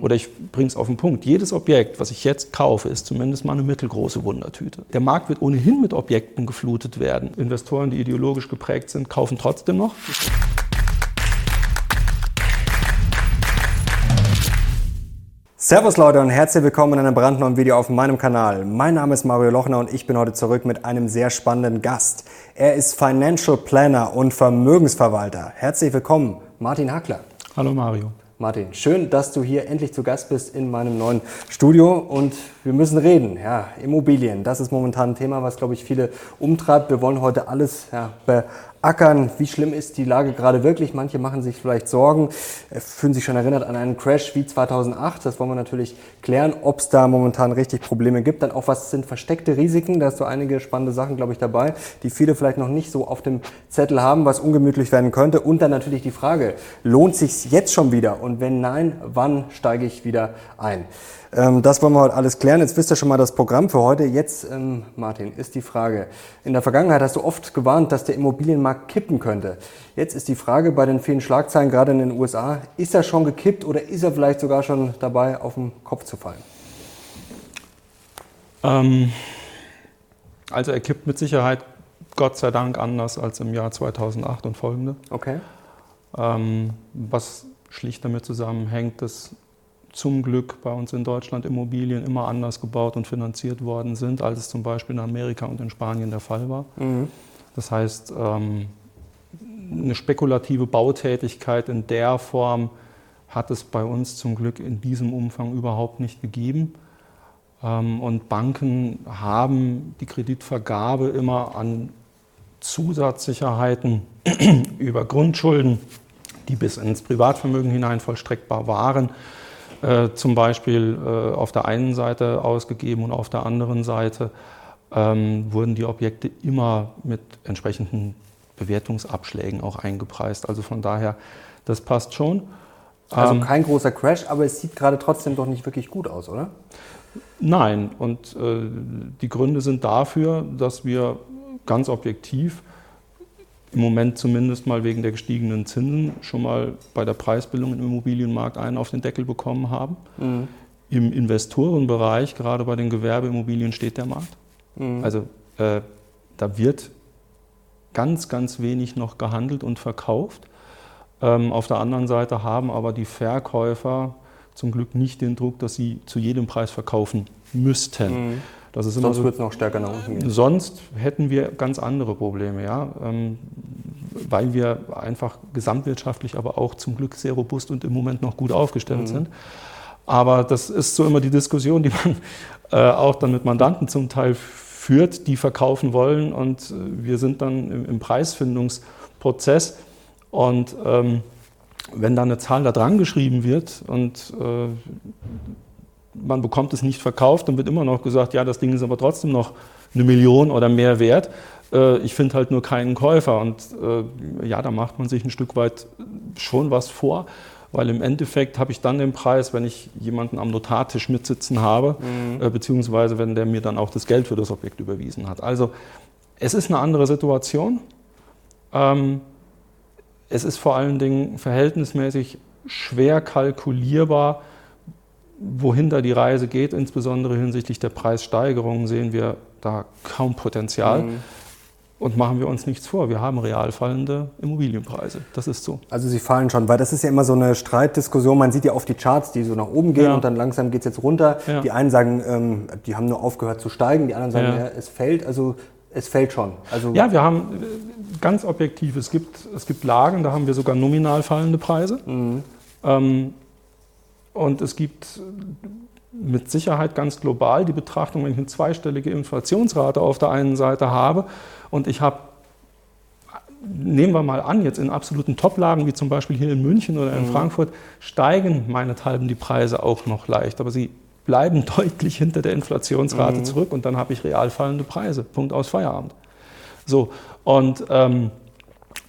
Oder ich bringe es auf den Punkt. Jedes Objekt, was ich jetzt kaufe, ist zumindest mal eine mittelgroße Wundertüte. Der Markt wird ohnehin mit Objekten geflutet werden. Investoren, die ideologisch geprägt sind, kaufen trotzdem noch. Servus Leute und herzlich willkommen in einem brandneuen Video auf meinem Kanal. Mein Name ist Mario Lochner und ich bin heute zurück mit einem sehr spannenden Gast. Er ist Financial Planner und Vermögensverwalter. Herzlich willkommen, Martin Hackler. Hallo Mario. Martin, schön, dass du hier endlich zu Gast bist in meinem neuen Studio und wir müssen reden. Ja, Immobilien, das ist momentan ein Thema, was, glaube ich, viele umtreibt. Wir wollen heute alles ja, ackern. Wie schlimm ist die Lage gerade wirklich? Manche machen sich vielleicht Sorgen, äh, fühlen sich schon erinnert an einen Crash wie 2008. Das wollen wir natürlich klären, ob es da momentan richtig Probleme gibt. Dann auch, was sind versteckte Risiken? Da hast du einige spannende Sachen, glaube ich, dabei, die viele vielleicht noch nicht so auf dem Zettel haben, was ungemütlich werden könnte. Und dann natürlich die Frage, lohnt sich jetzt schon wieder? Und wenn nein, wann steige ich wieder ein? Ähm, das wollen wir heute alles klären. Jetzt wisst ihr schon mal das Programm für heute. Jetzt, ähm, Martin, ist die Frage. In der Vergangenheit hast du oft gewarnt, dass der Immobilienmarkt kippen könnte. Jetzt ist die Frage bei den vielen Schlagzeilen, gerade in den USA, ist er schon gekippt oder ist er vielleicht sogar schon dabei, auf den Kopf zu fallen? Ähm, also er kippt mit Sicherheit Gott sei Dank anders als im Jahr 2008 und folgende. Okay. Ähm, was schlicht damit zusammenhängt, dass zum Glück bei uns in Deutschland Immobilien immer anders gebaut und finanziert worden sind, als es zum Beispiel in Amerika und in Spanien der Fall war. Mhm. Das heißt, ähm, eine spekulative Bautätigkeit in der Form hat es bei uns zum Glück in diesem Umfang überhaupt nicht gegeben. Ähm, und Banken haben die Kreditvergabe immer an Zusatzsicherheiten über Grundschulden, die bis ins Privatvermögen hinein vollstreckbar waren, äh, zum Beispiel äh, auf der einen Seite ausgegeben und auf der anderen Seite ähm, wurden die Objekte immer mit entsprechenden Bewertungsabschlägen auch eingepreist. Also von daher, das passt schon. Also ähm, kein großer Crash, aber es sieht gerade trotzdem doch nicht wirklich gut aus, oder? Nein, und äh, die Gründe sind dafür, dass wir ganz objektiv im Moment zumindest mal wegen der gestiegenen Zinsen schon mal bei der Preisbildung im Immobilienmarkt einen auf den Deckel bekommen haben. Mhm. Im Investorenbereich, gerade bei den Gewerbeimmobilien, steht der Markt. Mhm. Also äh, da wird ganz, ganz wenig noch gehandelt und verkauft. Ähm, auf der anderen Seite haben aber die Verkäufer zum Glück nicht den Druck, dass sie zu jedem Preis verkaufen müssten. Mhm. Das ist sonst so, wird es noch stärker nach unten gehen. Sonst hätten wir ganz andere Probleme, ja, ähm, weil wir einfach gesamtwirtschaftlich, aber auch zum Glück sehr robust und im Moment noch gut aufgestellt mhm. sind. Aber das ist so immer die Diskussion, die man äh, auch dann mit Mandanten zum Teil führt, die verkaufen wollen und äh, wir sind dann im, im Preisfindungsprozess und ähm, wenn da eine Zahl da dran geschrieben wird und äh, man bekommt es nicht verkauft, dann wird immer noch gesagt, ja, das Ding ist aber trotzdem noch eine Million oder mehr wert. Äh, ich finde halt nur keinen Käufer. Und äh, ja, da macht man sich ein Stück weit schon was vor, weil im Endeffekt habe ich dann den Preis, wenn ich jemanden am Notartisch mitsitzen habe, mhm. Äh, beziehungsweise wenn der mir dann auch das Geld für das Objekt überwiesen hat. Also es ist eine andere Situation. Ähm, es ist vor allen Dingen verhältnismäßig schwer kalkulierbar, wohin da die Reise geht, insbesondere hinsichtlich der Preissteigerungen, sehen wir da kaum Potenzial. Mhm. Und machen wir uns nichts vor, wir haben real fallende Immobilienpreise. Das ist so. Also sie fallen schon, weil das ist ja immer so eine Streitdiskussion. Man sieht ja oft die Charts, die so nach oben gehen ja. und dann langsam geht es jetzt runter. Ja. Die einen sagen, ähm, die haben nur aufgehört zu steigen, die anderen sagen, ja. es fällt. Also es fällt schon. Also ja, wir haben äh, ganz objektiv, es gibt, es gibt Lagen, da haben wir sogar nominal fallende Preise. Mhm. Ähm, und es gibt mit Sicherheit ganz global die Betrachtung, wenn ich eine zweistellige Inflationsrate auf der einen Seite habe und ich habe, nehmen wir mal an, jetzt in absoluten Toplagen wie zum Beispiel hier in München oder in mhm. Frankfurt, steigen meinethalben die Preise auch noch leicht, aber sie bleiben deutlich hinter der Inflationsrate mhm. zurück und dann habe ich real fallende Preise. Punkt aus Feierabend. So, und ähm,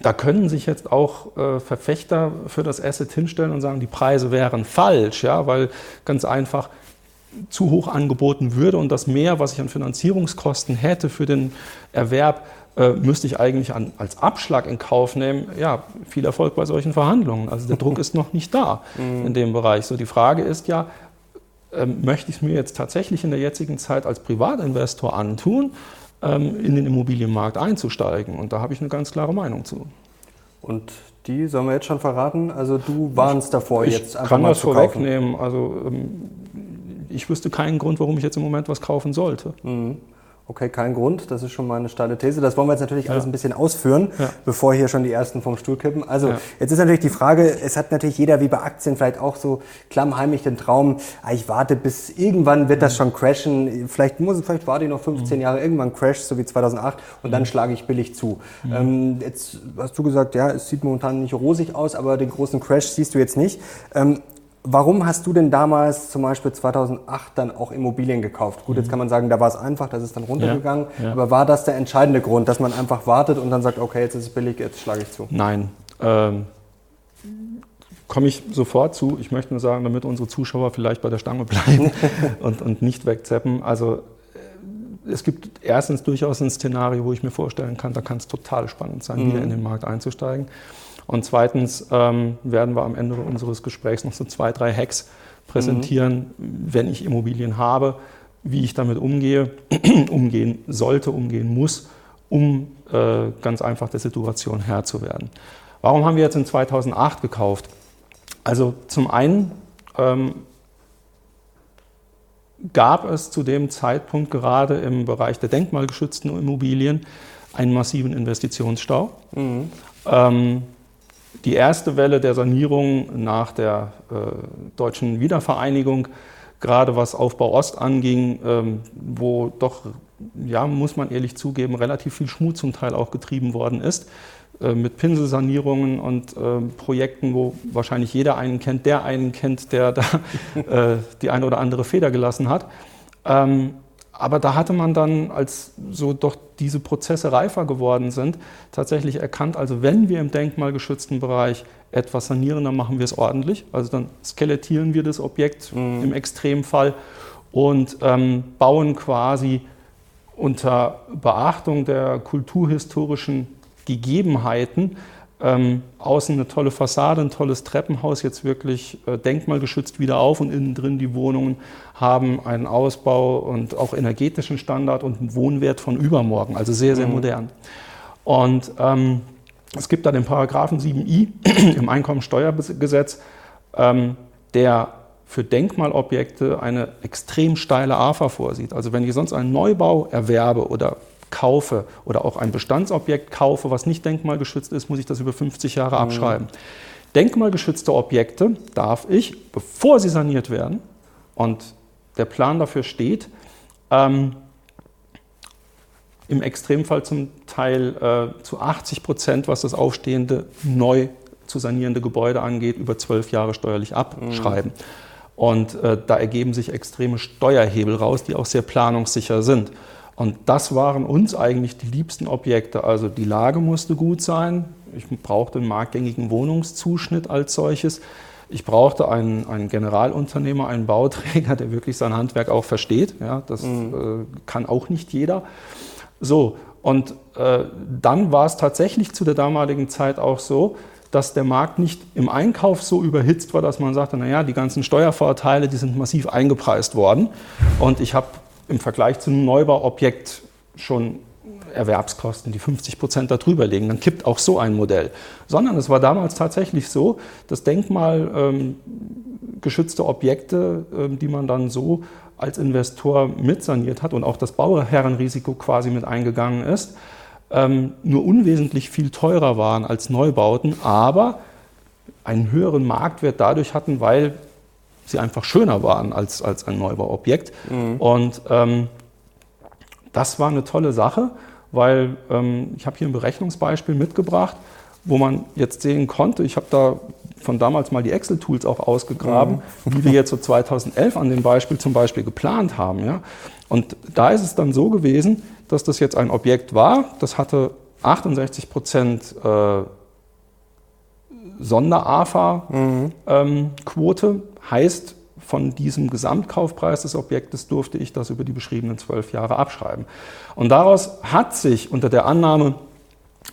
da können sich jetzt auch äh, Verfechter für das Asset hinstellen und sagen, die Preise wären falsch, ja, weil ganz einfach zu hoch angeboten würde und das mehr, was ich an Finanzierungskosten hätte für den Erwerb, äh, müsste ich eigentlich an, als Abschlag in Kauf nehmen. Ja, viel Erfolg bei solchen Verhandlungen. Also der Druck ist noch nicht da mhm. in dem Bereich. So die Frage ist ja, ähm, möchte ich es mir jetzt tatsächlich in der jetzigen Zeit als Privatinvestor antun, in den Immobilienmarkt einzusteigen? Und da habe ich eine ganz klare Meinung zu. Und die sollen wir jetzt schon verraten? Also du warnst davor ich jetzt einfach kann mal das vorwegnehmen. Also ähm, ich wüsste keinen Grund, warum ich jetzt im Moment was kaufen sollte. Mhm. Okay, kein Grund. Das ist schon mal eine steile These. Das wollen wir jetzt natürlich ja. alles ein bisschen ausführen, ja. bevor hier schon die ersten vom Stuhl kippen. Also ja. jetzt ist natürlich die Frage, es hat natürlich jeder wie bei Aktien vielleicht auch so klammheimlich den Traum, ah, ich warte bis irgendwann wird das mhm. schon crashen. Vielleicht muss vielleicht warte ich noch 15 mhm. Jahre, irgendwann crasht, so wie 2008 und mhm. dann schlage ich billig zu. Mhm. Ähm, jetzt hast du gesagt, ja, es sieht momentan nicht rosig aus, aber den großen Crash siehst du jetzt nicht. Ähm, Warum hast du denn damals zum Beispiel 2008 dann auch Immobilien gekauft? Gut, jetzt mhm. kann man sagen, da war es einfach, das ist dann runtergegangen. Ja, ja. Aber war das der entscheidende Grund, dass man einfach wartet und dann sagt, okay, jetzt ist es billig, jetzt schlage ich zu? Nein. Ähm, Komme ich sofort zu. Ich möchte nur sagen, damit unsere Zuschauer vielleicht bei der Stange bleiben und, und nicht wegzeppen. Also äh, es gibt erstens durchaus ein Szenario, wo ich mir vorstellen kann, da kann es total spannend sein, mhm. wieder in den Markt einzusteigen. Und zweitens ähm, werden wir am Ende unseres Gesprächs noch so zwei, drei Hacks präsentieren, mhm. wenn ich Immobilien habe, wie ich damit umgehe, umgehen sollte, umgehen muss, um äh, ganz einfach der Situation Herr zu werden. Warum haben wir jetzt in 2008 gekauft? Also zum einen ähm, gab es zu dem Zeitpunkt gerade im Bereich der denkmalgeschützten Immobilien einen massiven Investitionsstau. Mhm. Ähm, die erste Welle der Sanierung nach der äh, deutschen Wiedervereinigung, gerade was Aufbau Ost anging, ähm, wo doch, ja, muss man ehrlich zugeben, relativ viel Schmut zum Teil auch getrieben worden ist, äh, mit Pinselsanierungen und äh, Projekten, wo wahrscheinlich jeder einen kennt, der einen kennt, der da äh, die eine oder andere Feder gelassen hat. Ähm, aber da hatte man dann, als so doch diese Prozesse reifer geworden sind, tatsächlich erkannt, also wenn wir im denkmalgeschützten Bereich etwas sanieren, dann machen wir es ordentlich. Also dann skelettieren wir das Objekt mhm. im Extremfall und ähm, bauen quasi unter Beachtung der kulturhistorischen Gegebenheiten ähm, außen eine tolle Fassade, ein tolles Treppenhaus, jetzt wirklich äh, denkmalgeschützt wieder auf und innen drin die Wohnungen haben einen Ausbau und auch energetischen Standard und einen Wohnwert von übermorgen, also sehr, sehr mhm. modern. Und ähm, es gibt da den Paragraphen 7i im Einkommensteuergesetz, ähm, der für Denkmalobjekte eine extrem steile AFA vorsieht. Also wenn ich sonst einen Neubau erwerbe oder kaufe oder auch ein Bestandsobjekt kaufe, was nicht denkmalgeschützt ist, muss ich das über 50 Jahre mhm. abschreiben. Denkmalgeschützte Objekte darf ich, bevor sie saniert werden, und der Plan dafür steht, ähm, im Extremfall zum Teil äh, zu 80 Prozent, was das aufstehende neu zu sanierende Gebäude angeht, über zwölf Jahre steuerlich abschreiben. Mhm. Und äh, da ergeben sich extreme Steuerhebel raus, die auch sehr planungssicher sind. Und das waren uns eigentlich die liebsten Objekte. Also die Lage musste gut sein. Ich brauchte einen marktgängigen Wohnungszuschnitt als solches. Ich brauchte einen, einen Generalunternehmer, einen Bauträger, der wirklich sein Handwerk auch versteht. Ja, das mhm. äh, kann auch nicht jeder. So, und äh, dann war es tatsächlich zu der damaligen Zeit auch so, dass der Markt nicht im Einkauf so überhitzt war, dass man sagte, naja, die ganzen Steuervorteile, die sind massiv eingepreist worden. Und ich habe im Vergleich zu einem Neubauobjekt schon Erwerbskosten, die 50 Prozent darüber liegen, dann kippt auch so ein Modell. Sondern es war damals tatsächlich so, dass denkmalgeschützte ähm, Objekte, ähm, die man dann so als Investor mitsaniert hat und auch das Bauherrenrisiko quasi mit eingegangen ist, ähm, nur unwesentlich viel teurer waren als Neubauten, aber einen höheren Marktwert dadurch hatten, weil sie einfach schöner waren als, als ein Neubauobjekt. Mhm. Und ähm, das war eine tolle Sache, weil ähm, ich habe hier ein Berechnungsbeispiel mitgebracht, wo man jetzt sehen konnte, ich habe da von damals mal die Excel-Tools auch ausgegraben, mhm. wie wir jetzt so 2011 an dem Beispiel zum Beispiel geplant haben. Ja? Und da ist es dann so gewesen, dass das jetzt ein Objekt war, das hatte 68 Prozent äh, Sonder-AFA-Quote, mhm. ähm, heißt von diesem Gesamtkaufpreis des Objektes durfte ich das über die beschriebenen zwölf Jahre abschreiben. Und daraus hat sich unter der Annahme,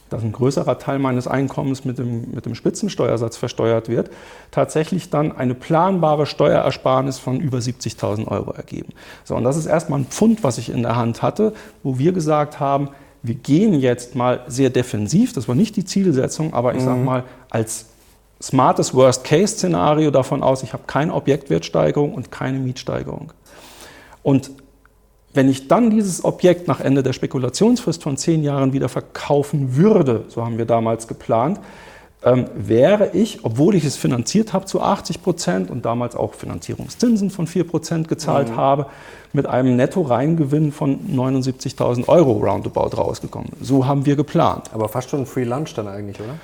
dass ein größerer Teil meines Einkommens mit dem, mit dem Spitzensteuersatz versteuert wird, tatsächlich dann eine planbare Steuerersparnis von über 70.000 Euro ergeben. So, und das ist erstmal ein Pfund, was ich in der Hand hatte, wo wir gesagt haben, wir gehen jetzt mal sehr defensiv, das war nicht die Zielsetzung, aber ich mhm. sage mal, als smartes Worst-Case-Szenario davon aus, ich habe keine Objektwertsteigerung und keine Mietsteigerung. Und wenn ich dann dieses Objekt nach Ende der Spekulationsfrist von zehn Jahren wieder verkaufen würde, so haben wir damals geplant, ähm, wäre ich, obwohl ich es finanziert habe zu 80 Prozent und damals auch Finanzierungszinsen von 4 Prozent gezahlt mhm. habe, mit einem Netto-Reingewinn von 79.000 Euro roundabout rausgekommen. So haben wir geplant. Aber fast schon Free Lunch dann eigentlich, oder?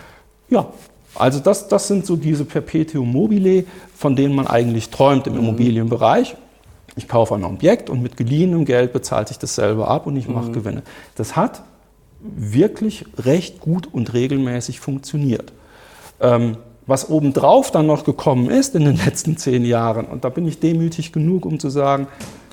Ja, also das, das sind so diese Perpetuum mobile, von denen man eigentlich träumt im mhm. Immobilienbereich. Ich kaufe ein Objekt und mit geliehenem Geld bezahlt sich das selber ab und ich mache mhm. Gewinne. Das hat wirklich recht gut und regelmäßig funktioniert. Ähm, was obendrauf dann noch gekommen ist in den letzten zehn Jahren, und da bin ich demütig genug, um zu sagen,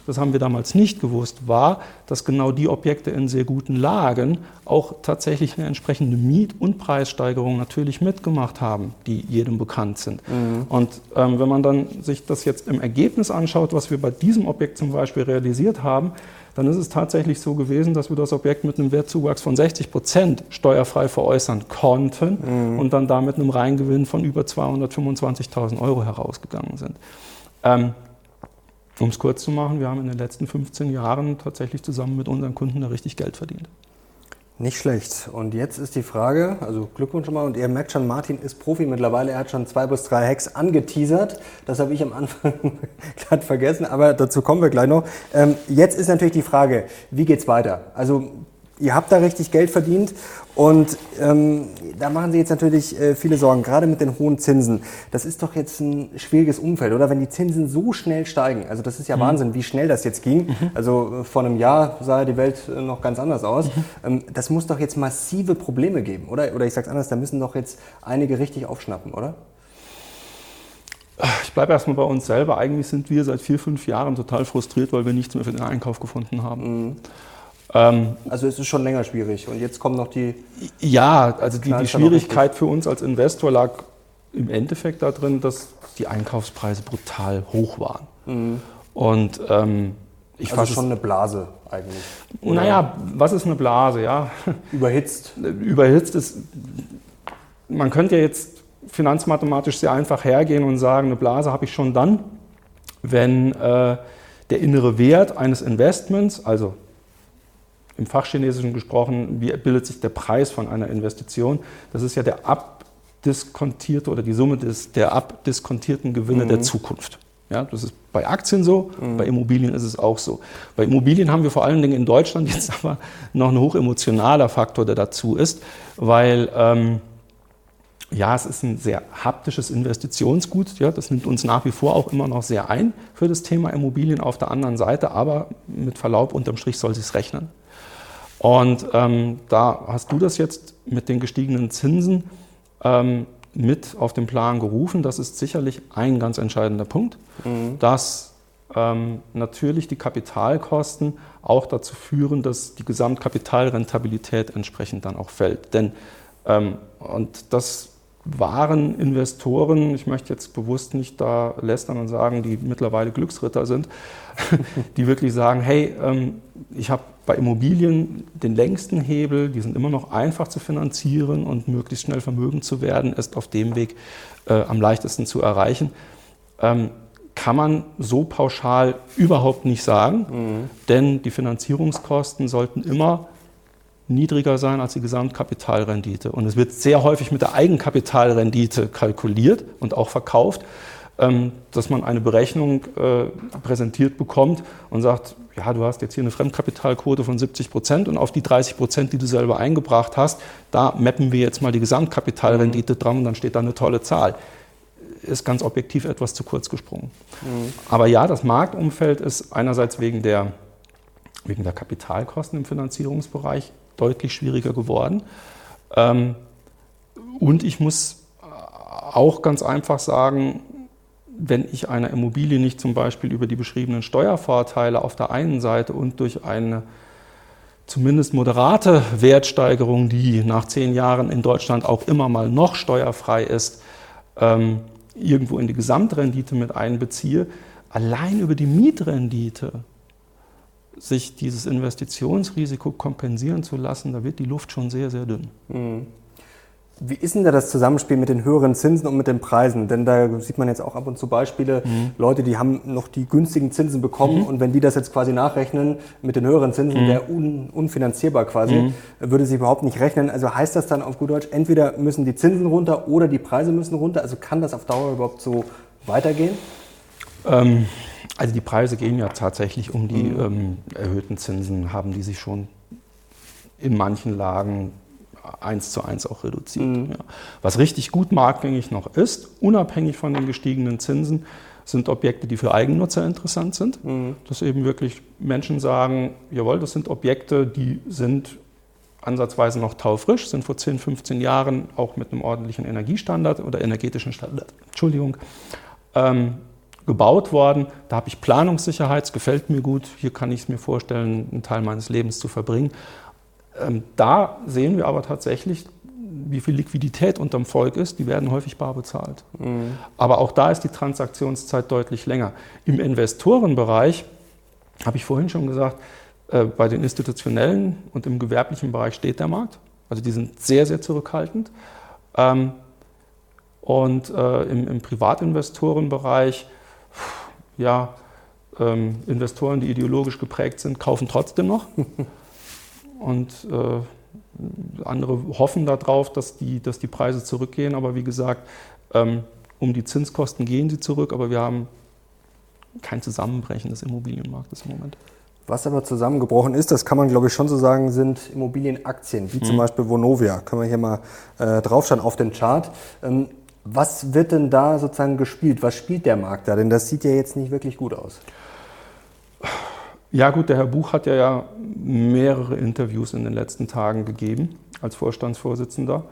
das haben wir damals nicht gewusst, war, dass genau die Objekte in sehr guten Lagen auch tatsächlich eine entsprechende Miet- und Preissteigerung natürlich mitgemacht haben, die jedem bekannt sind. Mhm. Und ähm, wenn man dann sich das jetzt im Ergebnis anschaut, was wir bei diesem Objekt zum Beispiel realisiert haben, dann ist es tatsächlich so gewesen, dass wir das Objekt mit einem Wertzuwachs von 60 Prozent steuerfrei veräußern konnten mhm. und dann damit einem Reingewinn von über 225.000 Euro herausgegangen sind. Ähm, um es kurz zu machen, wir haben in den letzten 15 Jahren tatsächlich zusammen mit unseren Kunden da richtig Geld verdient. Nicht schlecht. Und jetzt ist die Frage, also Glückwunsch schon mal, und ihr merkt schon, Martin ist Profi mittlerweile, er hat schon zwei bis drei Hacks angeteasert. Das habe ich am Anfang gerade vergessen, aber dazu kommen wir gleich noch. Ähm, jetzt ist natürlich die Frage, wie geht es weiter? Also ihr habt da richtig Geld verdient und ähm, da machen Sie jetzt natürlich äh, viele Sorgen, gerade mit den hohen Zinsen. Das ist doch jetzt ein schwieriges Umfeld, oder? Wenn die Zinsen so schnell steigen, also das ist ja mhm. Wahnsinn, wie schnell das jetzt ging. Mhm. Also äh, vor einem Jahr sah die Welt äh, noch ganz anders aus. Mhm. Ähm, das muss doch jetzt massive Probleme geben, oder? Oder ich sage es anders, da müssen doch jetzt einige richtig aufschnappen, oder? Ich bleibe erstmal bei uns selber. Eigentlich sind wir seit vier, fünf Jahren total frustriert, weil wir nichts mehr für den Einkauf gefunden haben. Ähm, also es ist schon länger schwierig. Und jetzt kommen noch die. Ja, also die, die Schwierigkeit für uns als Investor lag im Endeffekt darin, dass die Einkaufspreise brutal hoch waren. Mhm. Und ähm, ich also schon eine Blase eigentlich. Naja, was ist eine Blase? Ja? Überhitzt. Überhitzt ist. Man könnte ja jetzt finanzmathematisch sehr einfach hergehen und sagen, eine Blase habe ich schon dann, wenn äh, der innere Wert eines Investments, also im Fachchinesischen gesprochen, wie bildet sich der Preis von einer Investition? Das ist ja der abdiskontierte oder die Summe des, der abdiskontierten Gewinne mhm. der Zukunft. Ja, das ist bei Aktien so, mhm. bei Immobilien ist es auch so. Bei Immobilien haben wir vor allen Dingen in Deutschland jetzt aber noch ein hochemotionaler Faktor, der dazu ist, weil ähm, ja, es ist ein sehr haptisches Investitionsgut. Ja, das nimmt uns nach wie vor auch immer noch sehr ein für das Thema Immobilien auf der anderen Seite, aber mit Verlaub unterm Strich soll es sich rechnen. Und ähm, da hast du das jetzt mit den gestiegenen Zinsen ähm, mit auf den Plan gerufen. Das ist sicherlich ein ganz entscheidender Punkt, mhm. dass ähm, natürlich die Kapitalkosten auch dazu führen, dass die Gesamtkapitalrentabilität entsprechend dann auch fällt. Denn, ähm, und das waren Investoren, ich möchte jetzt bewusst nicht da lästern und sagen, die mittlerweile Glücksritter sind, die wirklich sagen, hey, ähm, ich habe bei Immobilien den längsten Hebel, die sind immer noch einfach zu finanzieren und möglichst schnell vermögend zu werden, ist auf dem Weg äh, am leichtesten zu erreichen. Ähm, kann man so pauschal überhaupt nicht sagen, mhm. denn die Finanzierungskosten sollten immer niedriger sein als die Gesamtkapitalrendite. Und es wird sehr häufig mit der Eigenkapitalrendite kalkuliert und auch verkauft, dass man eine Berechnung äh, präsentiert bekommt und sagt, ja, du hast jetzt hier eine Fremdkapitalquote von 70 Prozent und auf die 30 Prozent, die du selber eingebracht hast, da mappen wir jetzt mal die Gesamtkapitalrendite dran und dann steht da eine tolle Zahl. Ist ganz objektiv etwas zu kurz gesprungen. Mhm. Aber ja, das Marktumfeld ist einerseits wegen der, wegen der Kapitalkosten im Finanzierungsbereich deutlich schwieriger geworden. Ähm, und ich muss auch ganz einfach sagen, wenn ich einer Immobilie nicht zum Beispiel über die beschriebenen Steuervorteile auf der einen Seite und durch eine zumindest moderate Wertsteigerung, die nach zehn Jahren in Deutschland auch immer mal noch steuerfrei ist, ähm, irgendwo in die Gesamtrendite mit einbeziehe, allein über die Mietrendite sich dieses Investitionsrisiko kompensieren zu lassen, da wird die Luft schon sehr, sehr dünn. Mhm. Wie ist denn da das Zusammenspiel mit den höheren Zinsen und mit den Preisen? Denn da sieht man jetzt auch ab und zu Beispiele, mhm. Leute, die haben noch die günstigen Zinsen bekommen mhm. und wenn die das jetzt quasi nachrechnen mit den höheren Zinsen, mhm. wäre un, unfinanzierbar quasi, mhm. würde sich überhaupt nicht rechnen. Also heißt das dann auf gut Deutsch, entweder müssen die Zinsen runter oder die Preise müssen runter? Also kann das auf Dauer überhaupt so weitergehen? Ähm, also die Preise gehen ja tatsächlich um die mhm. ähm, erhöhten Zinsen, haben die sich schon in manchen Lagen eins zu eins auch reduziert. Mhm. Ja. Was richtig gut marktgängig noch ist, unabhängig von den gestiegenen Zinsen, sind Objekte, die für Eigennutzer interessant sind. Mhm. Dass eben wirklich Menschen sagen, jawohl, das sind Objekte, die sind ansatzweise noch taufrisch, sind vor 10, 15 Jahren auch mit einem ordentlichen Energiestandard oder energetischen Standard, Entschuldigung, ähm, gebaut worden. Da habe ich Planungssicherheit, es gefällt mir gut, hier kann ich es mir vorstellen, einen Teil meines Lebens zu verbringen. Ähm, da sehen wir aber tatsächlich, wie viel Liquidität unterm Volk ist, die werden häufig bar bezahlt. Mhm. Aber auch da ist die Transaktionszeit deutlich länger. Im Investorenbereich, habe ich vorhin schon gesagt, äh, bei den institutionellen und im gewerblichen Bereich steht der Markt. Also die sind sehr, sehr zurückhaltend. Ähm, und äh, im, im Privatinvestorenbereich, ja, ähm, Investoren, die ideologisch geprägt sind, kaufen trotzdem noch. und äh, andere hoffen darauf, dass die, dass die Preise zurückgehen. Aber wie gesagt, ähm, um die Zinskosten gehen sie zurück, aber wir haben kein Zusammenbrechen des Immobilienmarktes im Moment. Was aber zusammengebrochen ist, das kann man glaube ich schon so sagen, sind Immobilienaktien, wie mhm. zum Beispiel Vonovia. Können wir hier mal äh, draufschauen auf den Chart. Ähm, was wird denn da sozusagen gespielt? Was spielt der Markt da? Denn das sieht ja jetzt nicht wirklich gut aus. Ja gut, der Herr Buch hat ja, mehrere Interviews in den letzten Tagen gegeben als Vorstandsvorsitzender.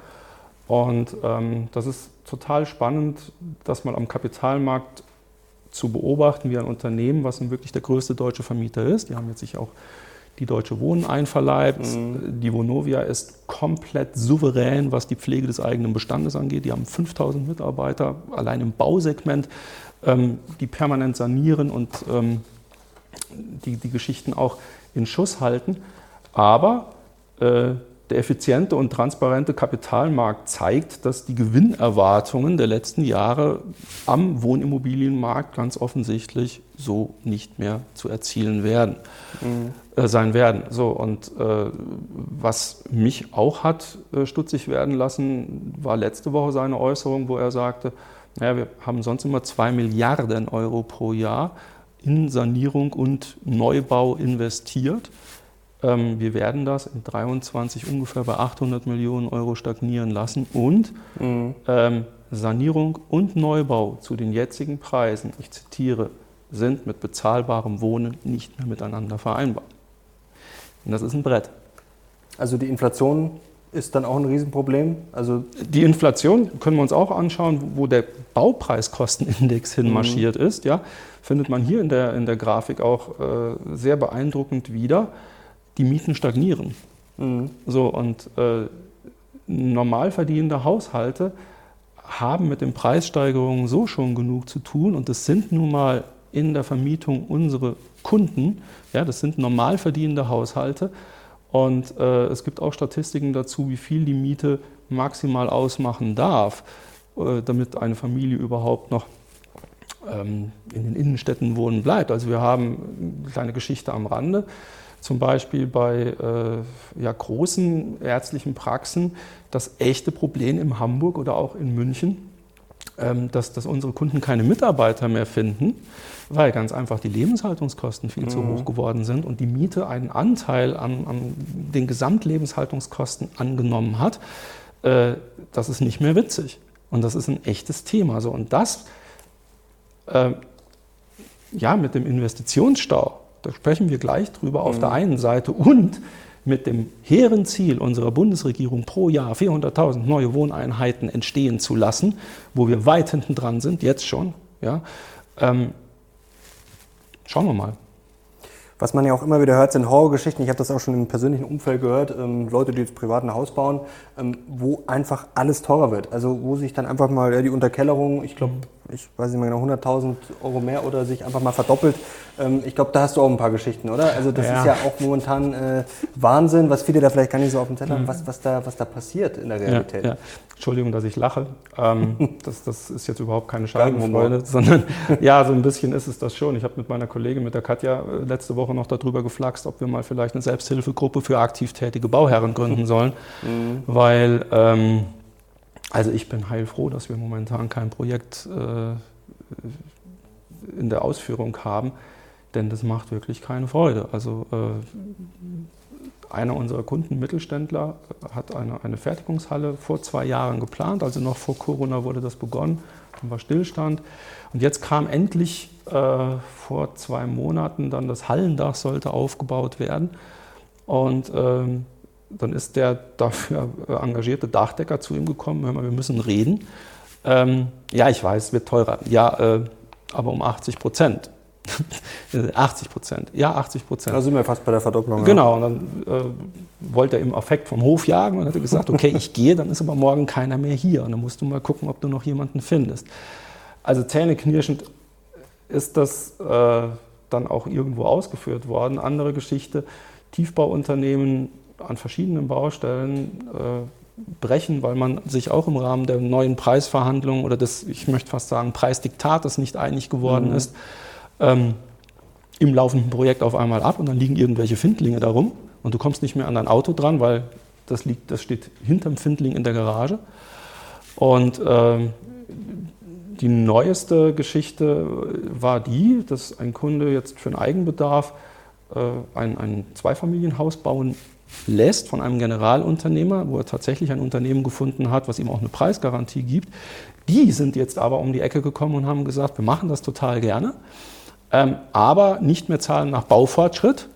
Und ähm, das ist total spannend, das mal am Kapitalmarkt zu beobachten, wie ein Unternehmen, was nun wirklich der größte deutsche Vermieter ist. Die haben jetzt sich auch die Deutsche Wohnen einverleibt. Mhm. Die Vonovia ist komplett souverän, was die Pflege des eigenen Bestandes angeht. Die haben 5000 Mitarbeiter allein im Bausegment, ähm, die permanent sanieren und ähm, die, die Geschichten auch in Schuss halten. Aber äh, der effiziente und transparente Kapitalmarkt zeigt, dass die Gewinnerwartungen der letzten Jahre am Wohnimmobilienmarkt ganz offensichtlich so nicht mehr zu erzielen werden, mhm. äh, sein werden. So, und äh, was mich auch hat äh, stutzig werden lassen, war letzte Woche seine Äußerung, wo er sagte, naja, wir haben sonst immer zwei Milliarden Euro pro Jahr in Sanierung und Neubau investiert. Ähm, wir werden das in 23 ungefähr bei 800 Millionen Euro stagnieren lassen und mhm. ähm, Sanierung und Neubau zu den jetzigen Preisen, ich zitiere, sind mit bezahlbarem Wohnen nicht mehr miteinander vereinbar. Und das ist ein Brett. Also die Inflation ist dann auch ein Riesenproblem? Also die Inflation können wir uns auch anschauen, wo der Baupreiskostenindex hinmarschiert mhm. ist. Ja, findet man hier in der, in der Grafik auch äh, sehr beeindruckend wieder. Die Mieten stagnieren. Mhm. So, und äh, normal verdienende Haushalte haben mit den Preissteigerungen so schon genug zu tun und das sind nun mal in der Vermietung unsere Kunden. Ja, das sind normal verdienende Haushalte und äh, es gibt auch Statistiken dazu, wie viel die Miete maximal ausmachen darf, äh, damit eine Familie überhaupt noch ähm, in den Innenstädten wohnen bleibt. Also wir haben eine kleine Geschichte am Rande. Zum Beispiel bei äh, ja, großen ärztlichen Praxen das echte Problem in Hamburg oder auch in München, dass, dass unsere Kunden keine Mitarbeiter mehr finden, weil ganz einfach die Lebenshaltungskosten viel mhm. zu hoch geworden sind und die Miete einen Anteil an, an den Gesamtlebenshaltungskosten angenommen hat. Äh, das ist nicht mehr witzig. Und das ist ein echtes Thema. So, und das äh, ja, mit dem Investitionsstau, da sprechen wir gleich drüber mhm. auf der einen Seite und mit dem hehren Ziel unserer Bundesregierung pro Jahr 400.000 neue Wohneinheiten entstehen zu lassen, wo wir weit hinten dran sind, jetzt schon, Ja? Ähm, schauen wir mal. Was man ja auch immer wieder hört, sind Horrorgeschichten. Ich habe das auch schon im persönlichen Umfeld gehört. Ähm, Leute, die jetzt privat ein Haus bauen, ähm, wo einfach alles teurer wird. Also wo sich dann einfach mal ja, die Unterkellerung, ich glaube, ich weiß nicht mehr genau, 100.000 Euro mehr oder sich einfach mal verdoppelt. Ähm, ich glaube, da hast du auch ein paar Geschichten, oder? Also das ja. ist ja auch momentan äh, Wahnsinn, was viele da vielleicht gar nicht so auf dem Zettel haben, mhm. was, was, da, was da passiert in der Realität. Ja, ja. Entschuldigung, dass ich lache. Ähm, das, das, ist jetzt überhaupt keine Schadenfreude, sondern ja, so ein bisschen ist es das schon. Ich habe mit meiner Kollegin, mit der Katja, äh, letzte Woche noch darüber geflaxt, ob wir mal vielleicht eine Selbsthilfegruppe für aktiv tätige Bauherren gründen sollen, mhm. weil ähm, also ich bin heilfroh, dass wir momentan kein Projekt äh, in der Ausführung haben, denn das macht wirklich keine Freude. Also äh, einer unserer Kunden, Mittelständler, hat eine, eine Fertigungshalle vor zwei Jahren geplant, also noch vor Corona wurde das begonnen, dann war Stillstand. Und jetzt kam endlich äh, vor zwei Monaten dann das Hallendach sollte aufgebaut werden. Und ähm, dann ist der dafür äh, engagierte Dachdecker zu ihm gekommen, hör mal, wir müssen reden. Ähm, ja, ich weiß, es wird teurer. Ja, äh, aber um 80 Prozent. 80 Prozent. Ja, 80 Prozent. Da sind wir fast bei der Verdopplung. Genau, und dann äh, wollte er im Affekt vom Hof jagen und hat gesagt, okay, ich gehe, dann ist aber morgen keiner mehr hier. Und dann musst du mal gucken, ob du noch jemanden findest. Also zähneknirschend ist das äh, dann auch irgendwo ausgeführt worden. Andere Geschichte, Tiefbauunternehmen an verschiedenen Baustellen äh, brechen, weil man sich auch im Rahmen der neuen Preisverhandlungen oder des, ich möchte fast sagen, Preisdiktates nicht einig geworden mhm. ist, ähm, im laufenden Projekt auf einmal ab und dann liegen irgendwelche Findlinge darum und du kommst nicht mehr an dein Auto dran, weil das, liegt, das steht hinterm Findling in der Garage. Und äh, die neueste Geschichte war die, dass ein Kunde jetzt für einen Eigenbedarf äh, ein, ein Zweifamilienhaus bauen lässt von einem Generalunternehmer, wo er tatsächlich ein Unternehmen gefunden hat, was ihm auch eine Preisgarantie gibt. Die sind jetzt aber um die Ecke gekommen und haben gesagt, wir machen das total gerne, ähm, aber nicht mehr zahlen nach Baufortschritt,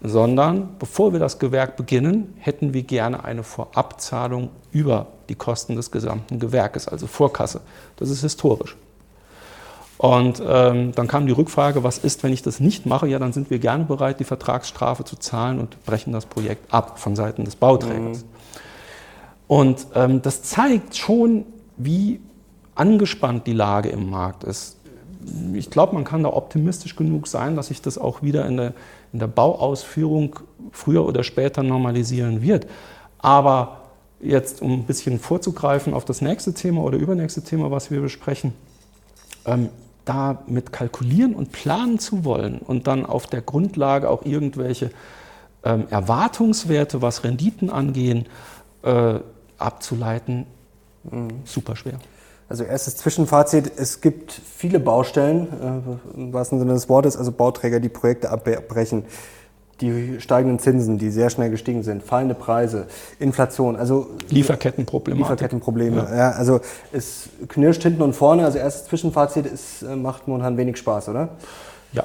sondern bevor wir das Gewerk beginnen, hätten wir gerne eine Vorabzahlung über die Kosten des gesamten Gewerkes, also Vorkasse. Das ist historisch. Und ähm, dann kam die Rückfrage, was ist, wenn ich das nicht mache? Ja, dann sind wir gerne bereit, die Vertragsstrafe zu zahlen und brechen das Projekt ab von Seiten des Bauträgers. Mhm. Und ähm, das zeigt schon, wie angespannt die Lage im Markt ist. Ich glaube, man kann da optimistisch genug sein, dass sich das auch wieder in der, in der Bauausführung früher oder später normalisieren wird. Aber jetzt, um ein bisschen vorzugreifen auf das nächste Thema oder übernächste Thema, was wir besprechen, ähm, damit kalkulieren und planen zu wollen und dann auf der Grundlage auch irgendwelche ähm, Erwartungswerte, was Renditen angehen, äh, abzuleiten, mhm. super schwer. Also erstes Zwischenfazit, es gibt viele Baustellen, äh, im wahrsten Sinne des Wortes, also Bauträger, die Projekte abbrechen die steigenden Zinsen, die sehr schnell gestiegen sind, fallende Preise, Inflation, also Lieferkettenprobleme. Lieferkettenprobleme. Ja. ja. also es knirscht hinten und vorne. Also erstes Zwischenfazit, es äh, macht momentan wenig Spaß, oder? Ja.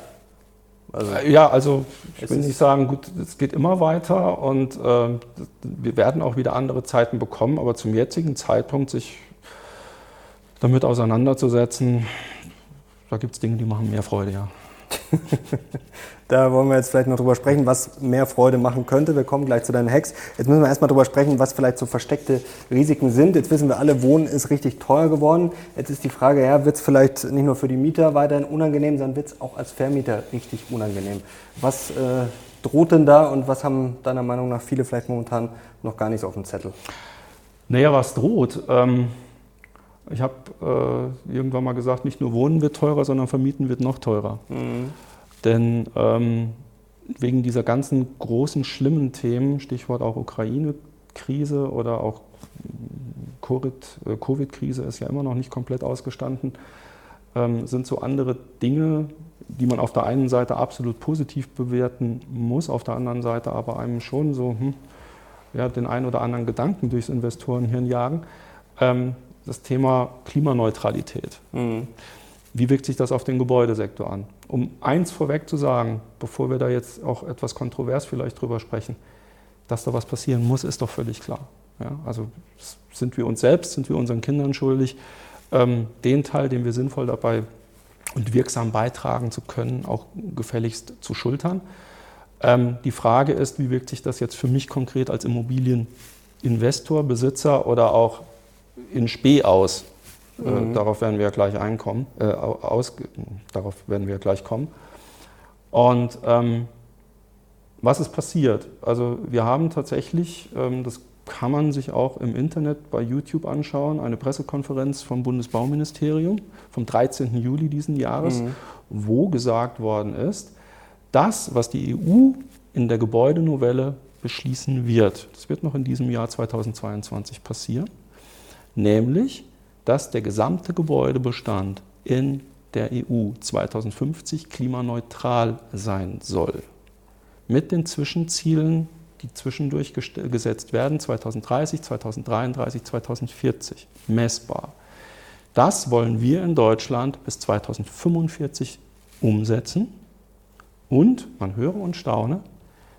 Also, ja, also ich will nicht sagen, gut, es geht immer weiter und äh, wir werden auch wieder andere Zeiten bekommen, aber zum jetzigen Zeitpunkt sich damit auseinanderzusetzen, da gibt es Dinge, die machen mehr Freude, ja. da wollen wir jetzt vielleicht noch drüber sprechen, was mehr Freude machen könnte. Wir kommen gleich zu deinen Hacks. Jetzt müssen wir erstmal drüber sprechen, was vielleicht so versteckte Risiken sind. Jetzt wissen wir alle, Wohnen ist richtig teuer geworden. Jetzt ist die Frage, ja, wird es vielleicht nicht nur für die Mieter weiterhin unangenehm, sondern wird es auch als Vermieter richtig unangenehm. Was äh, droht denn da und was haben deiner Meinung nach viele vielleicht momentan noch gar nicht so auf dem Zettel? Naja, was droht? Ähm ich habe äh, irgendwann mal gesagt, nicht nur Wohnen wird teurer, sondern Vermieten wird noch teurer. Mhm. Denn ähm, wegen dieser ganzen großen, schlimmen Themen, Stichwort auch Ukraine-Krise oder auch äh, Covid-Krise ist ja immer noch nicht komplett ausgestanden, ähm, sind so andere Dinge, die man auf der einen Seite absolut positiv bewerten muss, auf der anderen Seite aber einem schon so hm, ja, den einen oder anderen Gedanken durchs Investorenhirn jagen. Ähm, das Thema Klimaneutralität. Mhm. Wie wirkt sich das auf den Gebäudesektor an? Um eins vorweg zu sagen, bevor wir da jetzt auch etwas kontrovers vielleicht drüber sprechen, dass da was passieren muss, ist doch völlig klar. Ja, also sind wir uns selbst, sind wir unseren Kindern schuldig, ähm, den Teil, den wir sinnvoll dabei und wirksam beitragen zu können, auch gefälligst zu schultern. Ähm, die Frage ist, wie wirkt sich das jetzt für mich konkret als Immobilieninvestor, Besitzer oder auch in Spee aus? Äh, mhm. Äh, darauf werden wir gleich einkommen, äh, aus, darauf werden wir gleich kommen. Und ähm, was ist passiert? Also wir haben tatsächlich, ähm, das kann man sich auch im Internet bei YouTube anschauen, eine Pressekonferenz vom Bundesbauministerium vom 13. Juli diesen Jahres, mhm. wo gesagt worden ist, das, was die EU in der Gebäudenovelle beschließen wird, das wird noch in diesem Jahr 2022 passieren, nämlich, dass der gesamte Gebäudebestand in der EU 2050 klimaneutral sein soll. Mit den Zwischenzielen die zwischendurch gesetzt werden, 2030, 2033, 2040, messbar. Das wollen wir in Deutschland bis 2045 umsetzen. Und, man höre und staune,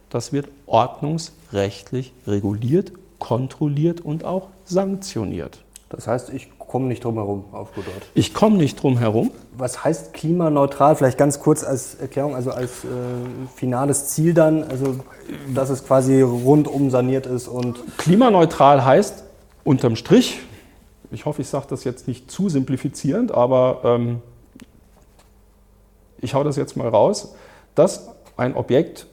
das wird ordnungsrechtlich reguliert, kontrolliert und auch sanktioniert. Das heißt, ich komme nicht drum herum, auf gut Deutsch. Ich komme nicht drum herum. Was heißt klimaneutral? Vielleicht ganz kurz als Erklärung, also als äh, finales Ziel dann, also dass es quasi rundum saniert ist und. Klimaneutral heißt unterm Strich, ich hoffe, ich sage das jetzt nicht zu simplifizierend, aber ähm, ich hau das jetzt mal raus, dass ein Objekt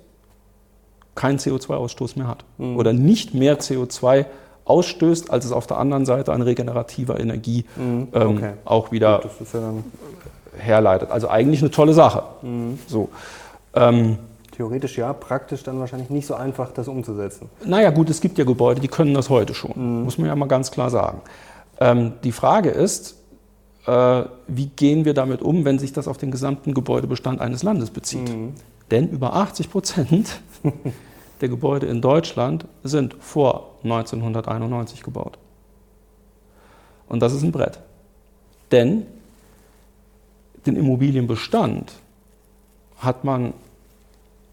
keinen CO2-Ausstoß mehr hat mhm. oder nicht mehr CO2 ausstößt, als es auf der anderen Seite an regenerativer Energie mhm. ähm, okay. auch wieder Gut, ja herleitet. Also eigentlich eine tolle Sache. Mhm. So. Ähm, Theoretisch ja, praktisch dann wahrscheinlich nicht so einfach, das umzusetzen. Naja gut, es gibt ja Gebäude, die können das heute schon, mhm. muss man ja mal ganz klar sagen. Ähm, die Frage ist, äh, wie gehen wir damit um, wenn sich das auf den gesamten Gebäudebestand eines Landes bezieht? Mhm. Denn über 80 Prozent der Gebäude in Deutschland sind vor 1991 gebaut. Und das ist ein Brett. Denn den Immobilienbestand hat man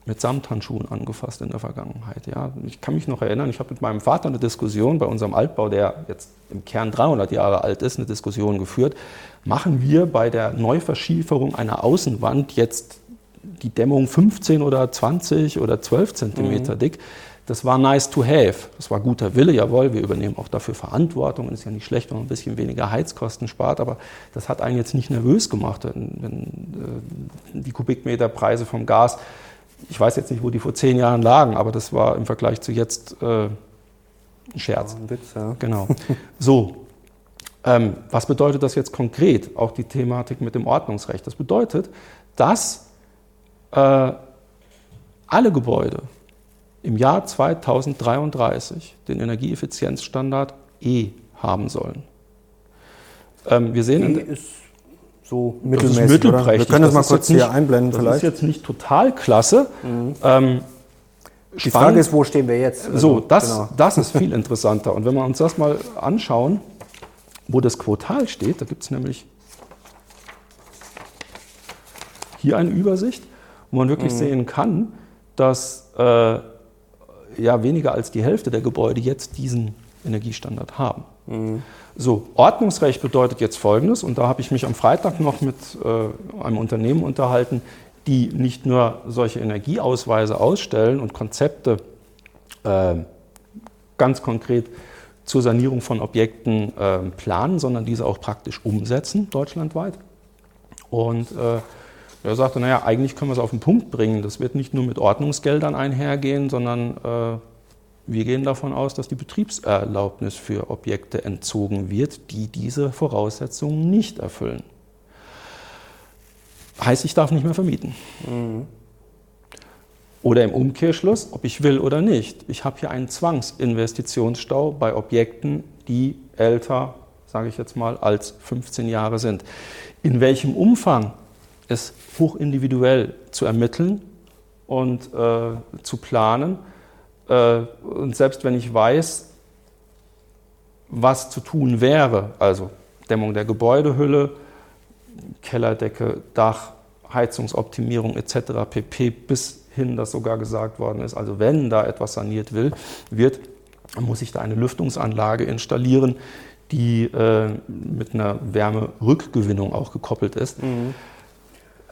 mit Samthandschuhen angefasst in der Vergangenheit. Ja, ich kann mich noch erinnern, ich habe mit meinem Vater eine Diskussion bei unserem Altbau, der jetzt im Kern 300 Jahre alt ist, eine Diskussion geführt. Machen wir bei der Neuverschieferung einer Außenwand jetzt die Dämmung 15 oder 20 oder 12 Zentimeter mhm. dick. Das war nice to have. Das war guter Wille, jawohl, wir übernehmen auch dafür Verantwortung. Ist ja nicht schlecht, wenn man ein bisschen weniger Heizkosten spart, aber das hat einen jetzt nicht nervös gemacht, wenn, wenn äh, die Kubikmeterpreise vom Gas, ich weiß jetzt nicht, wo die vor zehn Jahren lagen, aber das war im Vergleich zu jetzt äh, ein Scherz. Ja, ein Witz, ja. Genau. So, ähm, was bedeutet das jetzt konkret? Auch die Thematik mit dem Ordnungsrecht. Das bedeutet, dass äh, alle Gebäude im Jahr 2033 den Energieeffizienzstandard E haben sollen. Ähm, wir sehen e ist so mittelmäßig, das ist mittelprächtig. Wir können das, das mal kurz nicht, hier einblenden das vielleicht. Das ist jetzt nicht total klasse. Mhm. Ähm, die Frage ist, wo stehen wir jetzt? Also, so, das, genau. das ist viel interessanter. Und wenn wir uns das mal anschauen, wo das Quotal steht, da gibt es nämlich hier eine Übersicht wo man wirklich mhm. sehen kann, dass äh, ja weniger als die Hälfte der Gebäude jetzt diesen Energiestandard haben. Mhm. So, Ordnungsrecht bedeutet jetzt Folgendes, und da habe ich mich am Freitag noch mit äh, einem Unternehmen unterhalten, die nicht nur solche Energieausweise ausstellen und Konzepte äh, ganz konkret zur Sanierung von Objekten äh, planen, sondern diese auch praktisch umsetzen, deutschlandweit. Und äh, er sagte, naja, eigentlich können wir es auf den Punkt bringen. Das wird nicht nur mit Ordnungsgeldern einhergehen, sondern äh, wir gehen davon aus, dass die Betriebserlaubnis für Objekte entzogen wird, die diese Voraussetzungen nicht erfüllen. Heißt, ich darf nicht mehr vermieten. Mhm. Oder im Umkehrschluss, ob ich will oder nicht. Ich habe hier einen Zwangsinvestitionsstau bei Objekten, die älter, sage ich jetzt mal, als 15 Jahre sind. In welchem Umfang es hochindividuell zu ermitteln und äh, zu planen. Äh, und selbst wenn ich weiß, was zu tun wäre, also Dämmung der Gebäudehülle, Kellerdecke, Dach, Heizungsoptimierung etc. pp. bis hin, dass sogar gesagt worden ist, also wenn da etwas saniert will, wird, muss ich da eine Lüftungsanlage installieren, die äh, mit einer Wärmerückgewinnung auch gekoppelt ist. Mhm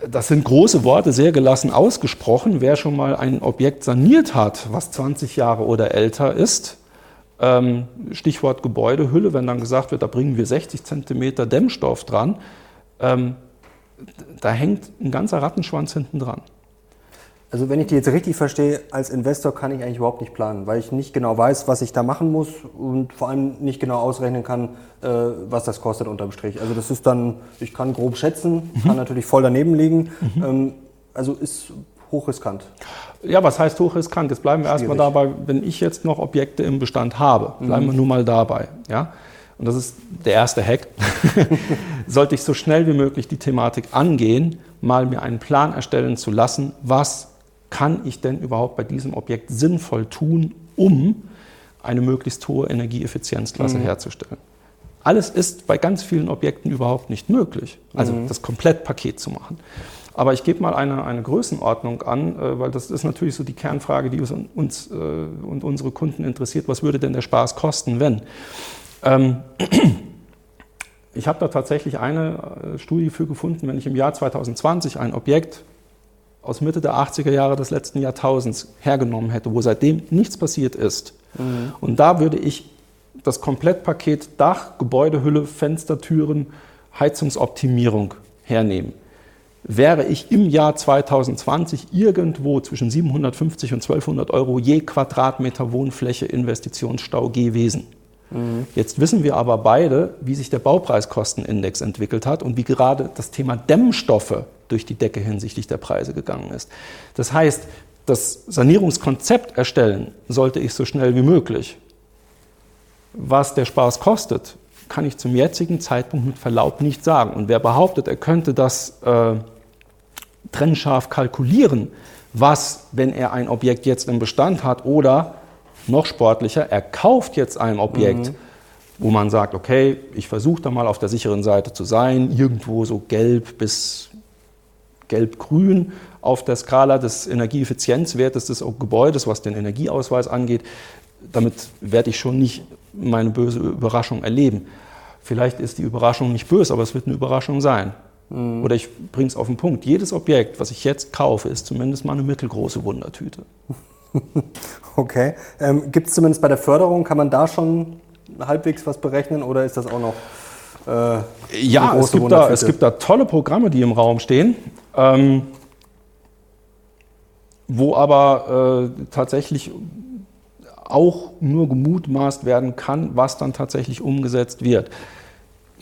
Das sind große Worte, sehr gelassen ausgesprochen. Wer schon mal ein Objekt saniert hat, was 20 Jahre oder älter ist, ähm, Stichwort Gebäudehülle, wenn dann gesagt wird, da bringen wir 60 Zentimeter Dämmstoff dran, ähm, da hängt ein ganzer Rattenschwanz hinten dran. Also wenn ich die jetzt richtig verstehe, als Investor kann ich eigentlich überhaupt nicht planen, weil ich nicht genau weiß, was ich da machen muss und vor allem nicht genau ausrechnen kann, äh, was das kostet unterm Strich. Also das ist dann, ich kann grob schätzen, mhm. kann natürlich voll daneben liegen. Mhm. Ähm, also ist hochriskant. Ja, was heißt hochriskant? Jetzt bleiben wir erstmal dabei, wenn ich jetzt noch Objekte im Bestand habe, bleiben mhm. wir nur mal dabei. Ja? Und das ist der erste Hack. Sollte ich so schnell wie möglich die Thematik angehen, mal mir einen Plan erstellen zu lassen, was kann ich denn überhaupt bei diesem Objekt sinnvoll tun, um eine möglichst hohe Energieeffizienzklasse mhm. herzustellen. Alles ist bei ganz vielen Objekten überhaupt nicht möglich, also mhm. das Komplettpaket zu machen. Aber ich gebe mal eine, eine Größenordnung an, äh, weil das ist natürlich so die Kernfrage, die uns, uns äh, und unsere Kunden interessiert. Was würde denn der Spaß kosten, wenn? Ähm, ich habe da tatsächlich eine äh, Studie für gefunden, wenn ich im Jahr 2020 ein Objekt aus Mitte der 80er Jahre des letzten Jahrtausends hergenommen hätte, wo seitdem nichts passiert ist. Mhm. Und da würde ich das Komplettpaket Dach, Gebäudehülle, Fenstertüren, Heizungsoptimierung hernehmen. Wäre ich im Jahr 2020 irgendwo zwischen 750 und 1200 Euro je Quadratmeter Wohnfläche Investitionsstau gewesen. Mhm. Jetzt wissen wir aber beide, wie sich der Baupreiskostenindex entwickelt hat und wie gerade das Thema Dämmstoffe durch die Decke hinsichtlich der Preise gegangen ist. Das heißt, das Sanierungskonzept erstellen sollte ich so schnell wie möglich. Was der Spaß kostet, kann ich zum jetzigen Zeitpunkt mit Verlaub nicht sagen. Und wer behauptet, er könnte das äh, trennscharf kalkulieren, was, wenn er ein Objekt jetzt im Bestand hat oder noch sportlicher, er kauft jetzt ein Objekt, mhm. wo man sagt, okay, ich versuche da mal auf der sicheren Seite zu sein, irgendwo so gelb bis gelb-grün auf der Skala des Energieeffizienzwertes des Gebäudes, was den Energieausweis angeht. Damit werde ich schon nicht meine böse Überraschung erleben. Vielleicht ist die Überraschung nicht böse, aber es wird eine Überraschung sein. Mhm. Oder ich bringe es auf den Punkt. Jedes Objekt, was ich jetzt kaufe, ist zumindest mal eine mittelgroße Wundertüte. Okay. Ähm, Gibt es zumindest bei der Förderung, kann man da schon halbwegs was berechnen oder ist das auch noch äh, ja, es gibt, da, es gibt da tolle Programme, die im Raum stehen, ähm, wo aber äh, tatsächlich auch nur gemutmaßt werden kann, was dann tatsächlich umgesetzt wird.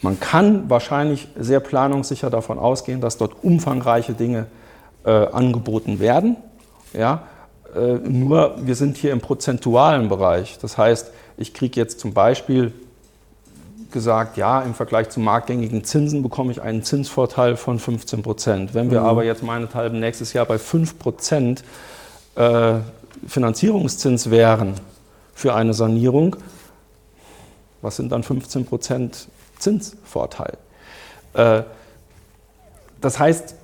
Man kann wahrscheinlich sehr planungssicher davon ausgehen, dass dort umfangreiche Dinge äh, angeboten werden. Ja? Äh, nur wir sind hier im prozentualen Bereich. Das heißt, ich kriege jetzt zum Beispiel gesagt, ja, im Vergleich zu marktgängigen Zinsen bekomme ich einen Zinsvorteil von 15 Prozent. Wenn wir mhm. aber jetzt meinethalben nächstes Jahr bei 5 Prozent äh, Finanzierungszins wären für eine Sanierung, was sind dann 15 Prozent Zinsvorteil? Äh, das heißt,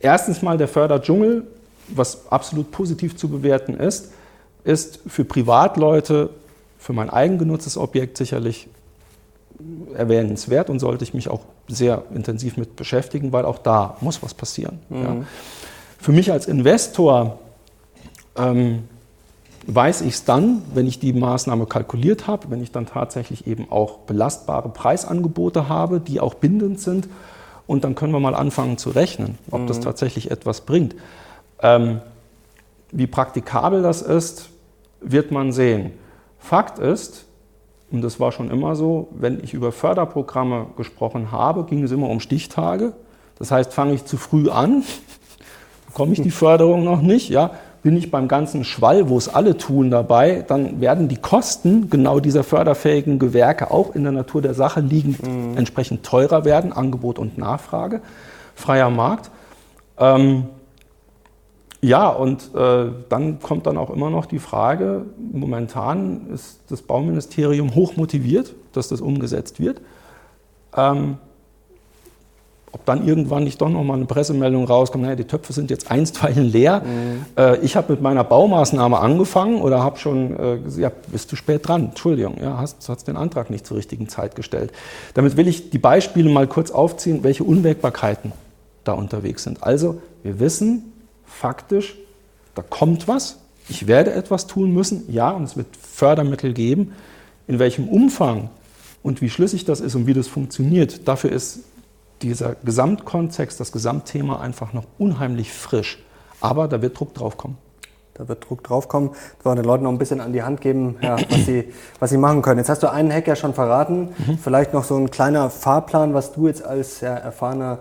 erstens mal der Förderdschungel, was absolut positiv zu bewerten ist, ist für Privatleute, für mein eigengenutztes Objekt sicherlich erwähnenswert und sollte ich mich auch sehr intensiv mit beschäftigen, weil auch da muss was passieren. Mhm. Ja. Für mich als Investor ähm, weiß ich es dann, wenn ich die Maßnahme kalkuliert habe, wenn ich dann tatsächlich eben auch belastbare Preisangebote habe, die auch bindend sind. Und dann können wir mal anfangen zu rechnen, ob mhm. das tatsächlich etwas bringt. Ähm, wie praktikabel das ist, wird man sehen. Fakt ist, und das war schon immer so, wenn ich über Förderprogramme gesprochen habe, ging es immer um Stichtage. Das heißt, fange ich zu früh an, bekomme ich die Förderung noch nicht, ja, bin ich beim ganzen Schwall, wo es alle tun, dabei, dann werden die Kosten genau dieser förderfähigen Gewerke auch in der Natur der Sache liegend mhm. entsprechend teurer werden, Angebot und Nachfrage, freier Markt. Ähm, ja, und äh, dann kommt dann auch immer noch die Frage, momentan ist das Bauministerium hoch motiviert, dass das umgesetzt wird. Ähm, ob dann irgendwann nicht doch nochmal eine Pressemeldung rauskommt, naja, die Töpfe sind jetzt einstweilen leer. Mhm. Äh, ich habe mit meiner Baumaßnahme angefangen oder habe schon äh, gesagt, ja, bist du spät dran, Entschuldigung, ja, hast, hast den Antrag nicht zur richtigen Zeit gestellt. Damit will ich die Beispiele mal kurz aufziehen, welche Unwägbarkeiten da unterwegs sind. Also wir wissen faktisch, da kommt was, ich werde etwas tun müssen, ja, und es wird Fördermittel geben. In welchem Umfang und wie schlüssig das ist und wie das funktioniert, dafür ist dieser Gesamtkontext, das Gesamtthema einfach noch unheimlich frisch. Aber da wird Druck drauf kommen. Da wird Druck drauf kommen. Das wollen den Leuten noch ein bisschen an die Hand geben, ja, was, sie, was sie machen können. Jetzt hast du einen Hack ja schon verraten. Mhm. Vielleicht noch so ein kleiner Fahrplan, was du jetzt als ja, erfahrener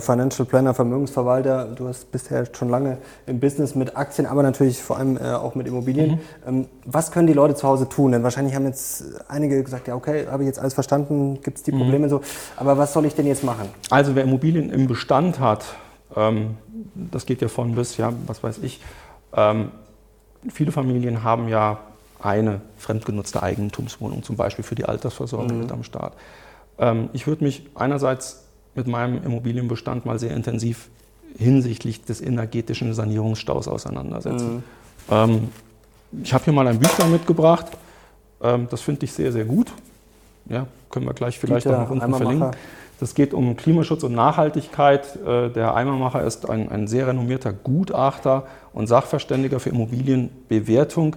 Financial Planner, Vermögensverwalter, du hast bisher schon lange im Business mit Aktien, aber natürlich vor allem äh, auch mit Immobilien. Mhm. Ähm, was können die Leute zu Hause tun? Denn wahrscheinlich haben jetzt einige gesagt, ja okay, habe ich jetzt alles verstanden, gibt es die mhm. Probleme mhm. so. Aber was soll ich denn jetzt machen? Also wer Immobilien im Bestand hat, ähm, das geht ja von bis, ja, was weiß ich, ähm, viele Familien haben ja eine fremdgenutzte Eigentumswohnung, zum Beispiel für die Altersversorgung mhm. mit am Start. Ähm, ich würde mich einerseits mit meinem Immobilienbestand mal sehr intensiv hinsichtlich des energetischen Sanierungsstaus auseinandersetzen. Mhm. Ähm, ich habe hier mal ein Büchlein mitgebracht. Ähm, das finde ich sehr, sehr gut. Ja, können wir gleich vielleicht auch noch unten verlinken. Das geht um Klimaschutz und Nachhaltigkeit. Äh, der Eimermacher ist ein, ein sehr renommierter Gutachter und Sachverständiger für Immobilienbewertung,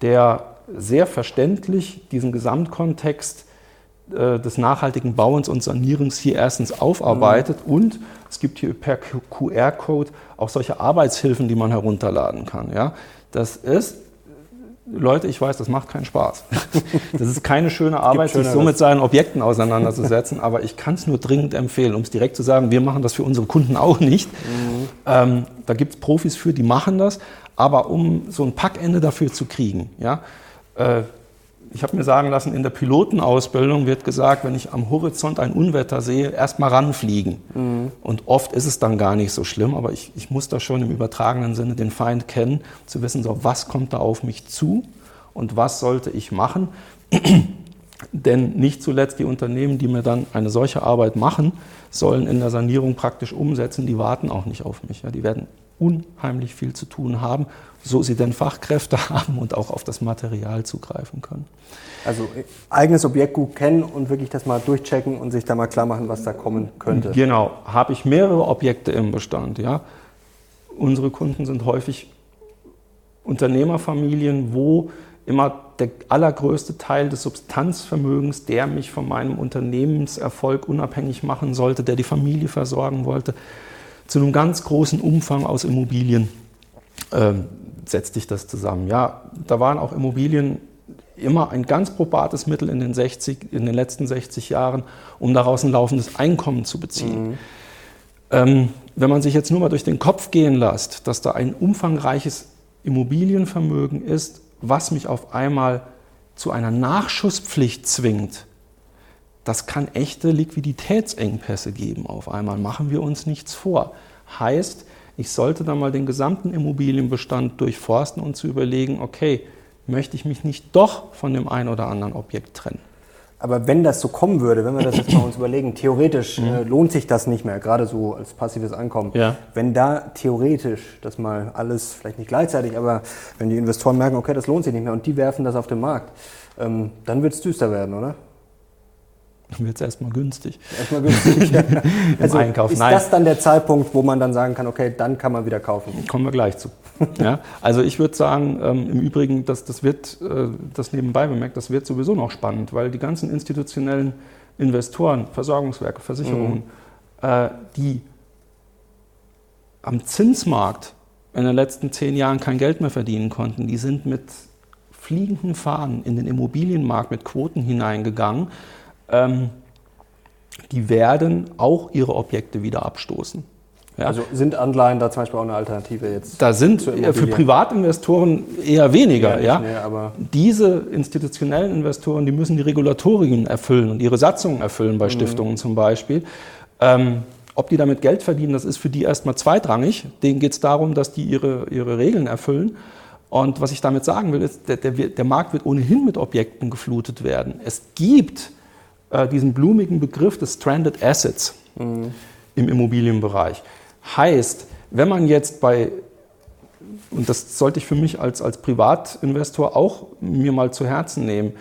der sehr verständlich diesen Gesamtkontext äh, des nachhaltigen Bauens und Sanierens hier erstens aufarbeitet mhm. und es gibt hier per QR-Code auch solche Arbeitshilfen, die man herunterladen kann. Ja? Das ist Leute, ich weiß, das macht keinen Spaß. Das ist keine schöne Arbeit, sich so mit seinen Objekten auseinanderzusetzen, aber ich kann es nur dringend empfehlen, um es direkt zu sagen, wir machen das für unsere Kunden auch nicht. Mhm. Ähm, da gibt es Profis für, die machen das, aber um so ein Packende dafür zu kriegen, ja, äh, ich habe mir sagen lassen, in der Pilotenausbildung wird gesagt, wenn ich am Horizont ein Unwetter sehe, erst mal ranfliegen. Mhm. Und oft ist es dann gar nicht so schlimm, aber ich, ich muss da schon im übertragenen Sinne den Feind kennen, zu wissen, so, was kommt da auf mich zu und was sollte ich machen. Denn nicht zuletzt die Unternehmen, die mir dann eine solche Arbeit machen, sollen in der Sanierung praktisch umsetzen, die warten auch nicht auf mich. Ja, die werden unheimlich viel zu tun haben, so sie denn Fachkräfte haben und auch auf das Material zugreifen können. Also äh, eigenes Objekt gut kennen und wirklich das mal durchchecken und sich da mal klar machen, was da kommen könnte. Genau, habe ich mehrere Objekte im Bestand. Ja? Unsere Kunden sind häufig Unternehmerfamilien, wo immer der allergrößte Teil des Substanzvermögens, der mich von meinem Unternehmenserfolg unabhängig machen sollte, der die Familie versorgen wollte, zu einem ganz großen Umfang aus Immobilien ähm, setzt sich das zusammen. Ja, da waren auch Immobilien immer ein ganz probates Mittel in den, 60, in den letzten 60 Jahren, um daraus ein laufendes Einkommen zu beziehen. Mhm. Ähm, wenn man sich jetzt nur mal durch den Kopf gehen lässt, dass da ein umfangreiches Immobilienvermögen ist, was mich auf einmal zu einer Nachschusspflicht zwingt, das kann echte Liquiditätsengpässe geben auf einmal. Machen wir uns nichts vor. Heißt, ich sollte dann mal den gesamten Immobilienbestand durchforsten und zu überlegen, okay, möchte ich mich nicht doch von dem einen oder anderen Objekt trennen? Aber wenn das so kommen würde, wenn wir das jetzt mal uns überlegen, theoretisch mhm. äh, lohnt sich das nicht mehr, gerade so als passives Einkommen. Ja. Wenn da theoretisch das mal alles, vielleicht nicht gleichzeitig, aber wenn die Investoren merken, okay, das lohnt sich nicht mehr und die werfen das auf den Markt, ähm, dann wird es düster werden, oder? Dann wird es erstmal günstig. Erstmal günstig. Ja. also Einkauf. Ist Nein. das dann der Zeitpunkt, wo man dann sagen kann, okay, dann kann man wieder kaufen? Kommen wir gleich zu. ja, also ich würde sagen, ähm, im Übrigen, das, das wird, äh, das nebenbei bemerkt, das wird sowieso noch spannend, weil die ganzen institutionellen Investoren, Versorgungswerke, Versicherungen, mhm. äh, die am Zinsmarkt in den letzten zehn Jahren kein Geld mehr verdienen konnten, die sind mit fliegenden Fahnen in den Immobilienmarkt mit Quoten hineingegangen ähm, die werden auch ihre Objekte wieder abstoßen. Ja. Also sind Anleihen da zum Beispiel auch eine Alternative jetzt? Da sind für Privatinvestoren eher weniger. Ja, ja. aber Diese institutionellen Investoren, die müssen die Regulatorien erfüllen und ihre Satzungen erfüllen bei mhm. Stiftungen zum Beispiel. Ähm, ob die damit Geld verdienen, das ist für die erstmal zweitrangig. Denen geht es darum, dass die ihre, ihre Regeln erfüllen. Und was ich damit sagen will, ist, der, der, der Markt wird ohnehin mit Objekten geflutet werden. Es gibt äh, diesen blumigen Begriff des Stranded Assets mhm. im Immobilienbereich. Heißt, wenn man jetzt bei, und das sollte ich für mich als, als Privatinvestor auch mir mal zu Herzen nehmen,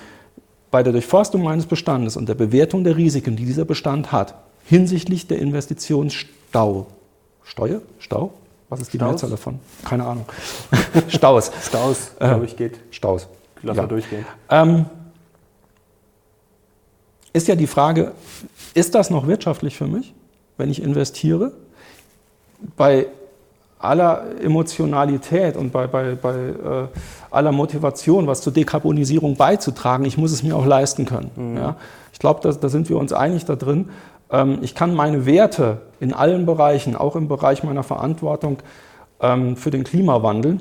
bei der Durchforstung meines Bestandes und der Bewertung der Risiken, die dieser Bestand hat, hinsichtlich der Investitionsstau, Steuer? Stau? Was ist die Staus? Mehrzahl davon? Keine Ahnung. Staus. Staus, Äh, glaube ich, geht. Staus. Lass Ja. mal durchgehen. Ähm, ist ja die Frage, ist das noch wirtschaftlich für mich, wenn ich investiere? Bei aller Emotionalität und bei, bei, bei äh, aller Motivation, was zur Dekarbonisierung beizutragen, ich muss es mir auch leisten können. Ja? Ich glaube, da, da sind wir uns einig da drin. Ähm, ich kann meine Werte in allen Bereichen, auch im Bereich meiner Verantwortung ähm, für den Klimawandel,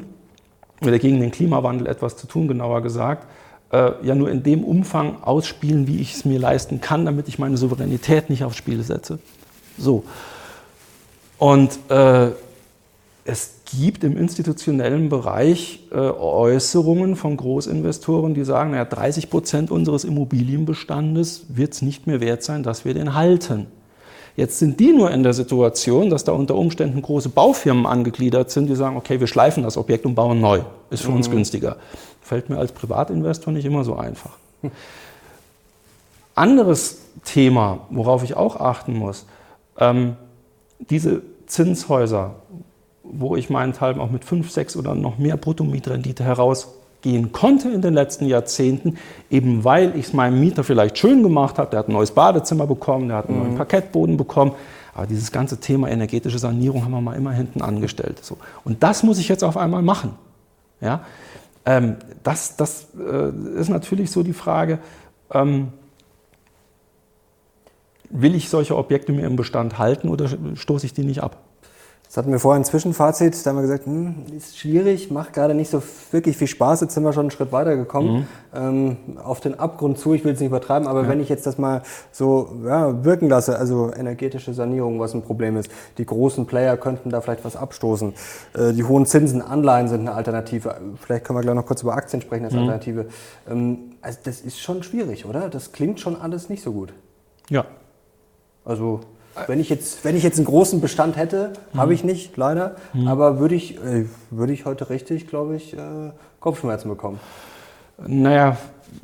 oder gegen den Klimawandel etwas zu tun, genauer gesagt, äh, ja nur in dem Umfang ausspielen, wie ich es mir leisten kann, damit ich meine Souveränität nicht aufs Spiel setze. So. Und äh, es gibt im institutionellen Bereich äh, Äußerungen von Großinvestoren, die sagen, naja, 30 Prozent unseres Immobilienbestandes wird es nicht mehr wert sein, dass wir den halten. Jetzt sind die nur in der Situation, dass da unter Umständen große Baufirmen angegliedert sind, die sagen, okay, wir schleifen das Objekt und bauen neu. Ist für uns günstiger. Fällt mir als Privatinvestor nicht immer so einfach. Anderes Thema, worauf ich auch achten muss, ähm, diese Zinshäuser, wo ich meinethalben auch mit 5, 6 oder noch mehr Bruttomietrendite herausgehen konnte in den letzten Jahrzehnten, eben weil ich es meinem Mieter vielleicht schön gemacht habe, der hat ein neues Badezimmer bekommen, der hat einen neuen Parkettboden bekommen, aber dieses ganze Thema energetische Sanierung haben wir mal immer hinten angestellt. So. Und das muss ich jetzt auf einmal machen. Ja? Ähm, das das äh, ist natürlich so die Frage, ähm, will ich solche Objekte mir im Bestand halten oder stoße ich die nicht ab? Das hatten wir vorher ein Zwischenfazit, da haben wir gesagt, hm, ist schwierig, macht gerade nicht so wirklich viel Spaß. Jetzt sind wir schon einen Schritt weiter gekommen, ähm, auf den Abgrund zu. Ich will es nicht übertreiben, aber wenn ich jetzt das mal so ja, wirken lasse, also energetische Sanierung, was ein Problem ist, die großen Player könnten da vielleicht was abstoßen. Äh, die hohen Zinsen, Anleihen sind eine Alternative. Vielleicht können wir gleich noch kurz über Aktien sprechen als Alternative. Ähm, also das ist schon schwierig, oder? Das klingt schon alles nicht so gut. Ja. Also wenn ich jetzt, wenn ich jetzt einen großen Bestand hätte, habe ich nicht, leider, aber würde ich, äh, würde ich heute richtig, glaube ich, äh, Kopfschmerzen bekommen. Naja,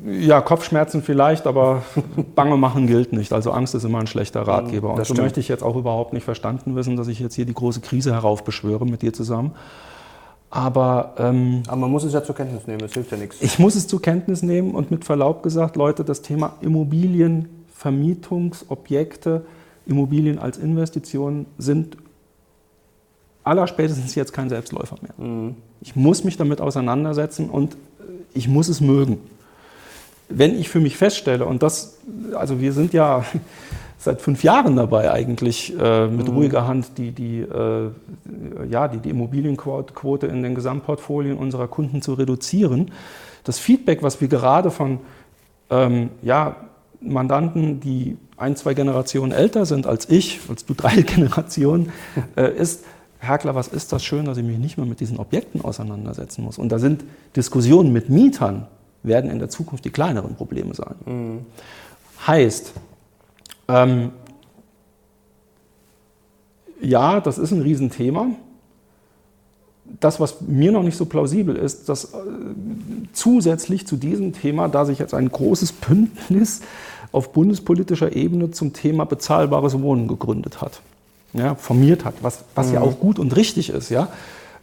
ja, Kopfschmerzen vielleicht, aber Bange machen gilt nicht. Also Angst ist immer ein schlechter Ratgeber. Und das so stimmt. möchte ich jetzt auch überhaupt nicht verstanden wissen, dass ich jetzt hier die große Krise heraufbeschwöre mit dir zusammen. Aber ähm, Aber man muss es ja zur Kenntnis nehmen, es hilft ja nichts. ich muss es zur Kenntnis nehmen und mit Verlaub gesagt, Leute, das Thema Immobilien, Vermietungsobjekte, Immobilien als Investition sind allerspätestens jetzt kein Selbstläufer mehr. Ich muss mich damit auseinandersetzen und äh, ich muss es mögen. Wenn ich für mich feststelle, und das, also wir sind ja seit fünf Jahren dabei eigentlich äh, mit ruhiger Hand die, die, äh, ja, die, die Immobilienquote in den Gesamtportfolien unserer Kunden zu reduzieren. Das Feedback, was wir gerade von ähm, ja, Mandanten, die ein, zwei Generationen älter sind als ich, als du drei Generationen, äh, ist, Herr Klar, was ist das schön, dass ich mich nicht mehr mit diesen Objekten auseinandersetzen muss. Und da sind Diskussionen mit Mietern, werden in der Zukunft die kleineren Probleme sein. Heißt, ähm, ja, das ist ein Riesenthema. Das, was mir noch nicht so plausibel ist, dass äh, zusätzlich zu diesem Thema, da sich jetzt ein großes Bündnis auf bundespolitischer Ebene zum Thema bezahlbares Wohnen gegründet hat, ja, formiert hat, was, was ja auch gut und richtig ist. Ja.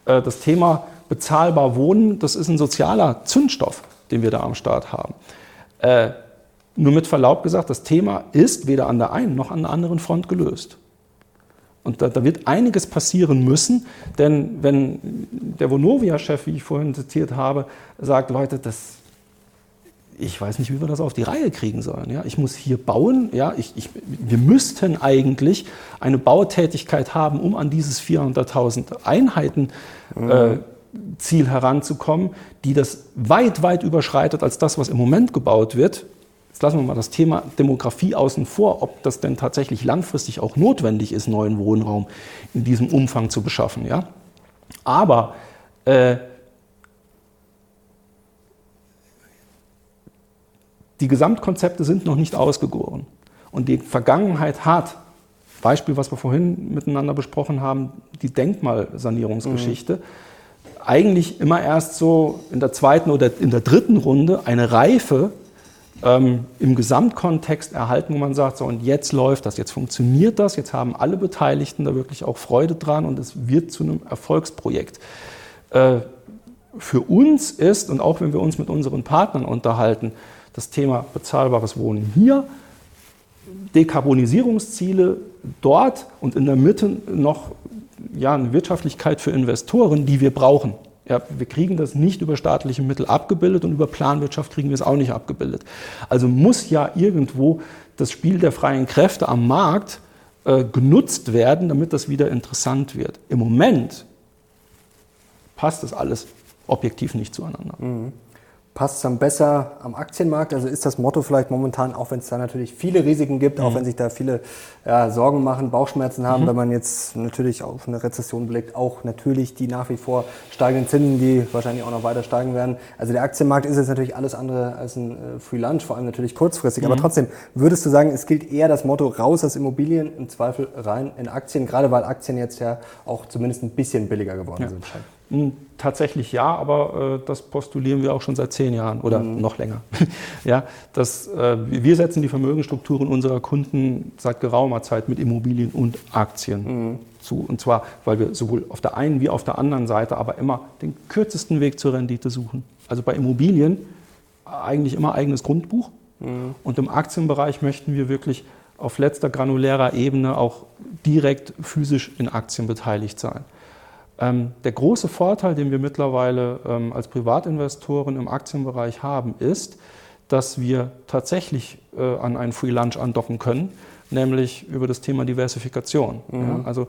Äh, Das Thema bezahlbar Wohnen, das ist ein sozialer Zündstoff, den wir da am Start haben. Äh, nur mit Verlaub gesagt, das Thema ist weder an der einen noch an der anderen Front gelöst. Und da, da wird einiges passieren müssen, denn wenn der Vonovia-Chef, wie ich vorhin zitiert habe, sagt, Leute, das, ich weiß nicht, wie wir das auf die Reihe kriegen sollen. Ja? Ich muss hier bauen. Ja? Ich, ich, wir müssten eigentlich eine Bautätigkeit haben, um an dieses 400.000 Einheiten äh, Ziel heranzukommen, die das weit, weit überschreitet als das, was im Moment gebaut wird. Jetzt lassen wir mal das Thema Demografie außen vor, ob das denn tatsächlich langfristig auch notwendig ist, neuen Wohnraum in diesem Umfang zu beschaffen. Ja? Aber äh, die Gesamtkonzepte sind noch nicht ausgegoren. Und die Vergangenheit hat, Beispiel, was wir vorhin miteinander besprochen haben, die Denkmalsanierungsgeschichte, eigentlich immer erst so in der zweiten oder in der dritten Runde eine Reife ähm, im Gesamtkontext erhalten, wo man sagt, so und jetzt läuft das, jetzt funktioniert das, jetzt haben alle Beteiligten da wirklich auch Freude dran und es wird zu einem Erfolgsprojekt. Äh, für uns ist, und auch wenn wir uns mit unseren Partnern unterhalten, das Thema bezahlbares Wohnen hier, Dekarbonisierungsziele dort und in der Mitte noch ja, eine Wirtschaftlichkeit für Investoren, die wir brauchen. Ja, wir kriegen das nicht über staatliche Mittel abgebildet und über Planwirtschaft kriegen wir es auch nicht abgebildet. Also muss ja irgendwo das Spiel der freien Kräfte am Markt äh, genutzt werden, damit das wieder interessant wird. Im Moment passt das alles objektiv nicht zueinander. Mhm passt es dann besser am Aktienmarkt? Also ist das Motto vielleicht momentan, auch wenn es da natürlich viele Risiken gibt, mhm. auch wenn sich da viele ja, Sorgen machen, Bauchschmerzen haben, mhm. wenn man jetzt natürlich auf eine Rezession blickt, auch natürlich die nach wie vor steigenden Zinsen, die wahrscheinlich auch noch weiter steigen werden. Also der Aktienmarkt ist jetzt natürlich alles andere als ein äh, Free Lunch, vor allem natürlich kurzfristig. Mhm. Aber trotzdem, würdest du sagen, es gilt eher das Motto raus aus Immobilien, im Zweifel rein in Aktien, gerade weil Aktien jetzt ja auch zumindest ein bisschen billiger geworden ja. sind? Hm, tatsächlich ja, aber äh, das postulieren wir auch schon seit zehn Jahren oder mhm. noch länger. ja, das, äh, wir setzen die Vermögensstrukturen unserer Kunden seit geraumer Zeit mit Immobilien und Aktien mhm. zu. Und zwar, weil wir sowohl auf der einen wie auf der anderen Seite aber immer den kürzesten Weg zur Rendite suchen. Also bei Immobilien eigentlich immer eigenes Grundbuch. Mhm. Und im Aktienbereich möchten wir wirklich auf letzter granulärer Ebene auch direkt physisch in Aktien beteiligt sein. Ähm, der große Vorteil, den wir mittlerweile ähm, als Privatinvestoren im Aktienbereich haben, ist, dass wir tatsächlich äh, an einen Free Lunch andocken können, nämlich über das Thema Diversifikation. Mhm. Ja, also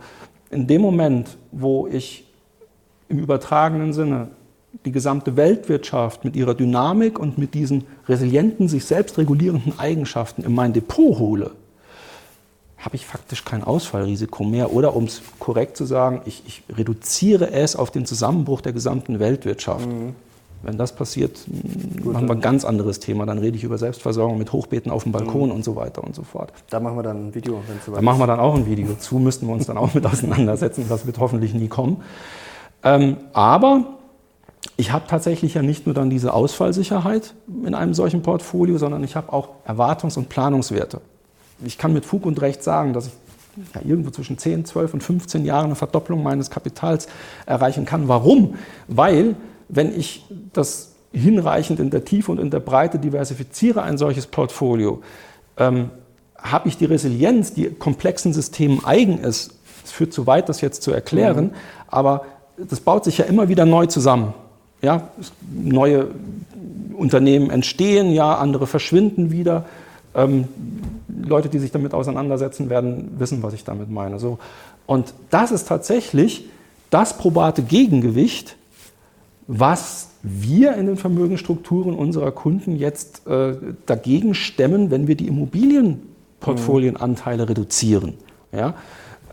in dem Moment, wo ich im übertragenen Sinne die gesamte Weltwirtschaft mit ihrer Dynamik und mit diesen resilienten, sich selbst regulierenden Eigenschaften in mein Depot hole, habe ich faktisch kein Ausfallrisiko mehr. Oder um es korrekt zu sagen, ich, ich, reduziere es auf den Zusammenbruch der gesamten Weltwirtschaft. Mhm. Wenn das passiert, Gut, machen wir ein ganz anderes Thema. Dann rede ich über Selbstversorgung mit Hochbeeten auf dem Balkon mhm. und so weiter und so fort. Da machen wir dann ein Video, wenn es soweit Da machen wir dann auch ein Video zu, müssten wir uns dann auch mit auseinandersetzen. Das wird hoffentlich nie kommen. Ähm, aber ich habe tatsächlich ja nicht nur dann diese Ausfallsicherheit in einem solchen Portfolio, sondern ich habe auch Erwartungs- und Planungswerte ich kann mit Fug und Recht sagen, dass ich ja, irgendwo zwischen 10, 12 und 15 Jahren eine Verdopplung meines Kapitals erreichen kann. Warum? Weil, wenn ich das hinreichend in der Tiefe und in der Breite diversifiziere, ein solches Portfolio, ähm, habe ich die Resilienz, die komplexen Systemen eigen ist. Es führt zu weit, das jetzt zu erklären, mhm. aber das baut sich ja immer wieder neu zusammen. Ja, neue Unternehmen entstehen, ja, andere verschwinden wieder. Ähm, Leute, die sich damit auseinandersetzen werden, wissen, was ich damit meine. So. Und das ist tatsächlich das probate Gegengewicht, was wir in den Vermögensstrukturen unserer Kunden jetzt äh, dagegen stemmen, wenn wir die Immobilienportfolienanteile reduzieren. Ja?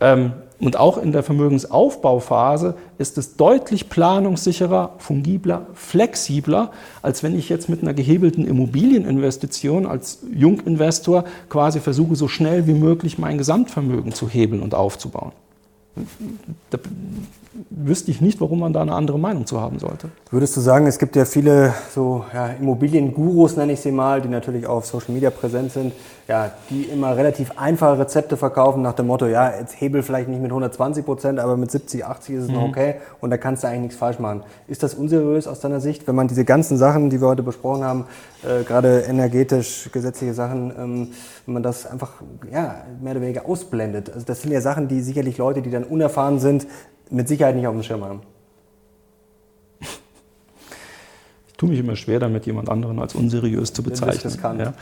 Ähm, und auch in der Vermögensaufbauphase ist es deutlich planungssicherer, fungibler, flexibler, als wenn ich jetzt mit einer gehebelten Immobilieninvestition als Junginvestor quasi versuche, so schnell wie möglich mein Gesamtvermögen zu hebeln und aufzubauen. Wüsste ich nicht, warum man da eine andere Meinung zu haben sollte. Würdest du sagen, es gibt ja viele so ja, Immobiliengurus, nenne ich sie mal, die natürlich auch auf Social Media präsent sind, ja, die immer relativ einfache Rezepte verkaufen nach dem Motto, ja, jetzt hebel vielleicht nicht mit 120 Prozent, aber mit 70, 80 ist es mhm. noch okay und da kannst du eigentlich nichts falsch machen. Ist das unseriös aus deiner Sicht, wenn man diese ganzen Sachen, die wir heute besprochen haben, äh, gerade energetisch, gesetzliche Sachen, ähm, wenn man das einfach ja, mehr oder weniger ausblendet? Also das sind ja Sachen, die sicherlich Leute, die dann unerfahren sind, mit Sicherheit nicht auf dem Schirm haben. Ich tue mich immer schwer damit, jemand anderen als unseriös zu bezeichnen. Ja.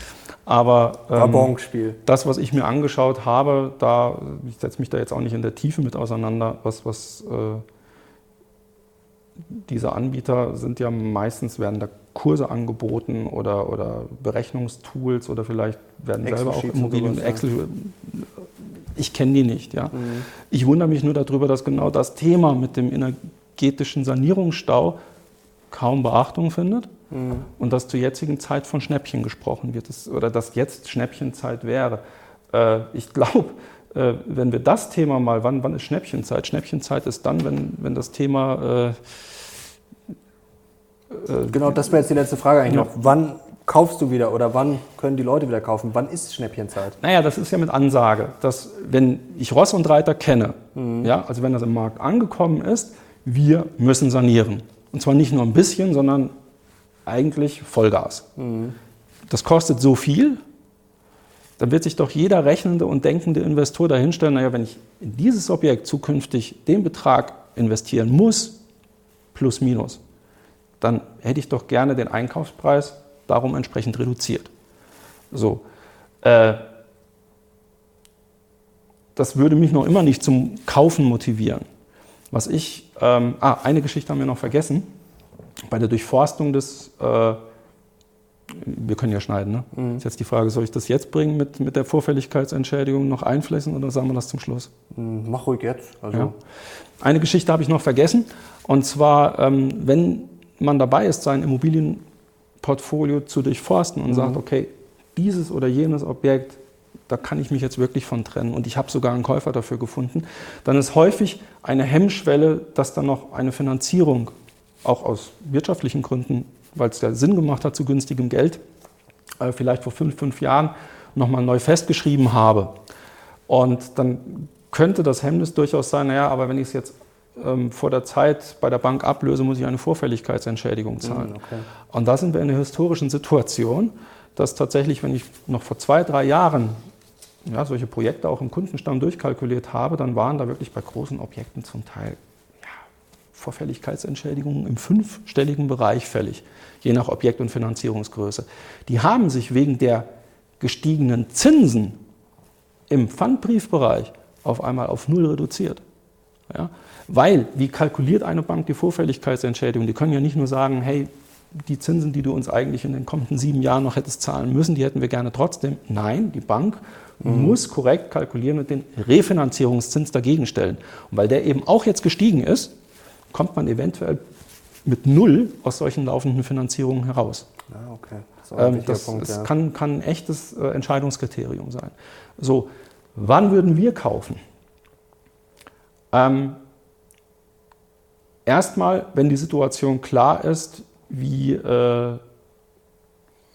Aber ähm, das, was ich mir angeschaut habe, da, ich setze mich da jetzt auch nicht in der Tiefe mit auseinander, was, was äh, diese Anbieter sind ja meistens, werden da Kurse angeboten oder, oder Berechnungstools oder vielleicht werden selber auch Immobilien, Excel, ich kenne die nicht. Ja. Mhm. Ich wundere mich nur darüber, dass genau das Thema mit dem energetischen Sanierungsstau kaum Beachtung findet. Mhm. Und dass zur jetzigen Zeit von Schnäppchen gesprochen wird das, oder dass jetzt Schnäppchenzeit wäre. Äh, ich glaube, äh, wenn wir das Thema mal, wann, wann ist Schnäppchenzeit? Schnäppchenzeit ist dann, wenn, wenn das Thema. Äh, äh genau, das wäre jetzt die letzte Frage eigentlich ja. noch. Wann kaufst du wieder oder wann können die Leute wieder kaufen? Wann ist Schnäppchenzeit? Naja, das ist ja mit Ansage, dass wenn ich Ross und Reiter kenne, mhm. ja, also wenn das im Markt angekommen ist, wir müssen sanieren. Und zwar nicht nur ein bisschen, sondern eigentlich Vollgas. Mhm. Das kostet so viel, dann wird sich doch jeder rechnende und denkende Investor dahinstellen, naja, wenn ich in dieses Objekt zukünftig den Betrag investieren muss, plus minus, dann hätte ich doch gerne den Einkaufspreis darum entsprechend reduziert. So. Äh, das würde mich noch immer nicht zum Kaufen motivieren. Was ich, ähm, ah, eine Geschichte haben wir noch vergessen. Bei der Durchforstung des, äh, wir können ja schneiden, ne? Mhm. Ist jetzt die Frage, soll ich das jetzt bringen mit, mit der Vorfälligkeitsentschädigung noch einfließen oder sagen wir das zum Schluss? Mhm, mach ruhig jetzt. Also. Ja. Eine Geschichte habe ich noch vergessen. Und zwar, ähm, wenn man dabei ist, sein Immobilienportfolio zu durchforsten und mhm. sagt, okay, dieses oder jenes Objekt, da kann ich mich jetzt wirklich von trennen und ich habe sogar einen Käufer dafür gefunden, dann ist häufig eine Hemmschwelle, dass dann noch eine Finanzierung, auch aus wirtschaftlichen Gründen, weil es ja Sinn gemacht hat zu günstigem Geld, äh, vielleicht vor fünf, fünf Jahren nochmal neu festgeschrieben habe. Und dann könnte das Hemmnis durchaus sein, naja, aber wenn ich es jetzt ähm, vor der Zeit bei der Bank ablöse, muss ich eine Vorfälligkeitsentschädigung zahlen. Mm, okay. Und da sind wir in einer historischen Situation, dass tatsächlich, wenn ich noch vor zwei, drei Jahren ja, solche Projekte auch im Kundenstamm durchkalkuliert habe, dann waren da wirklich bei großen Objekten zum Teil ja, Vorfälligkeitsentschädigungen im fünfstelligen Bereich fällig, je nach Objekt- und Finanzierungsgröße. Die haben sich wegen der gestiegenen Zinsen im Pfandbriefbereich auf einmal auf null reduziert. Ja? Weil, wie kalkuliert eine Bank die Vorfälligkeitsentschädigung? Die können ja nicht nur sagen, hey, die Zinsen, die du uns eigentlich in den kommenden sieben Jahren noch hättest zahlen müssen, die hätten wir gerne trotzdem. Nein, die Bank mhm. muss korrekt kalkulieren und den Refinanzierungszins dagegen stellen. Und weil der eben auch jetzt gestiegen ist, kommt man eventuell mit Null aus solchen laufenden Finanzierungen heraus. Ah, okay. Das, ähm, das, Punkt, ja. kann, kann, ein echtes äh, Entscheidungskriterium sein. So, wann würden wir kaufen? Ähm, Erstmal, wenn die Situation klar ist, wie äh,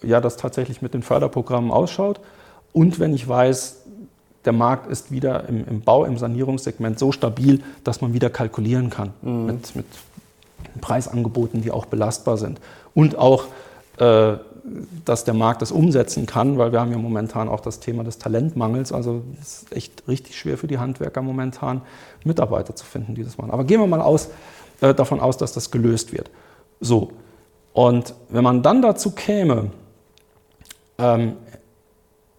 ja, das tatsächlich mit den Förderprogrammen ausschaut und wenn ich weiß, der Markt ist wieder im, im Bau, im Sanierungssegment so stabil, dass man wieder kalkulieren kann mhm. mit, mit Preisangeboten, die auch belastbar sind. Und auch, äh, dass der Markt das umsetzen kann, weil wir haben ja momentan auch das Thema des Talentmangels. Also es ist echt richtig schwer für die Handwerker momentan, Mitarbeiter zu finden, die das machen. Aber gehen wir mal aus, äh, davon aus, dass das gelöst wird. So. Und wenn man dann dazu käme, ähm,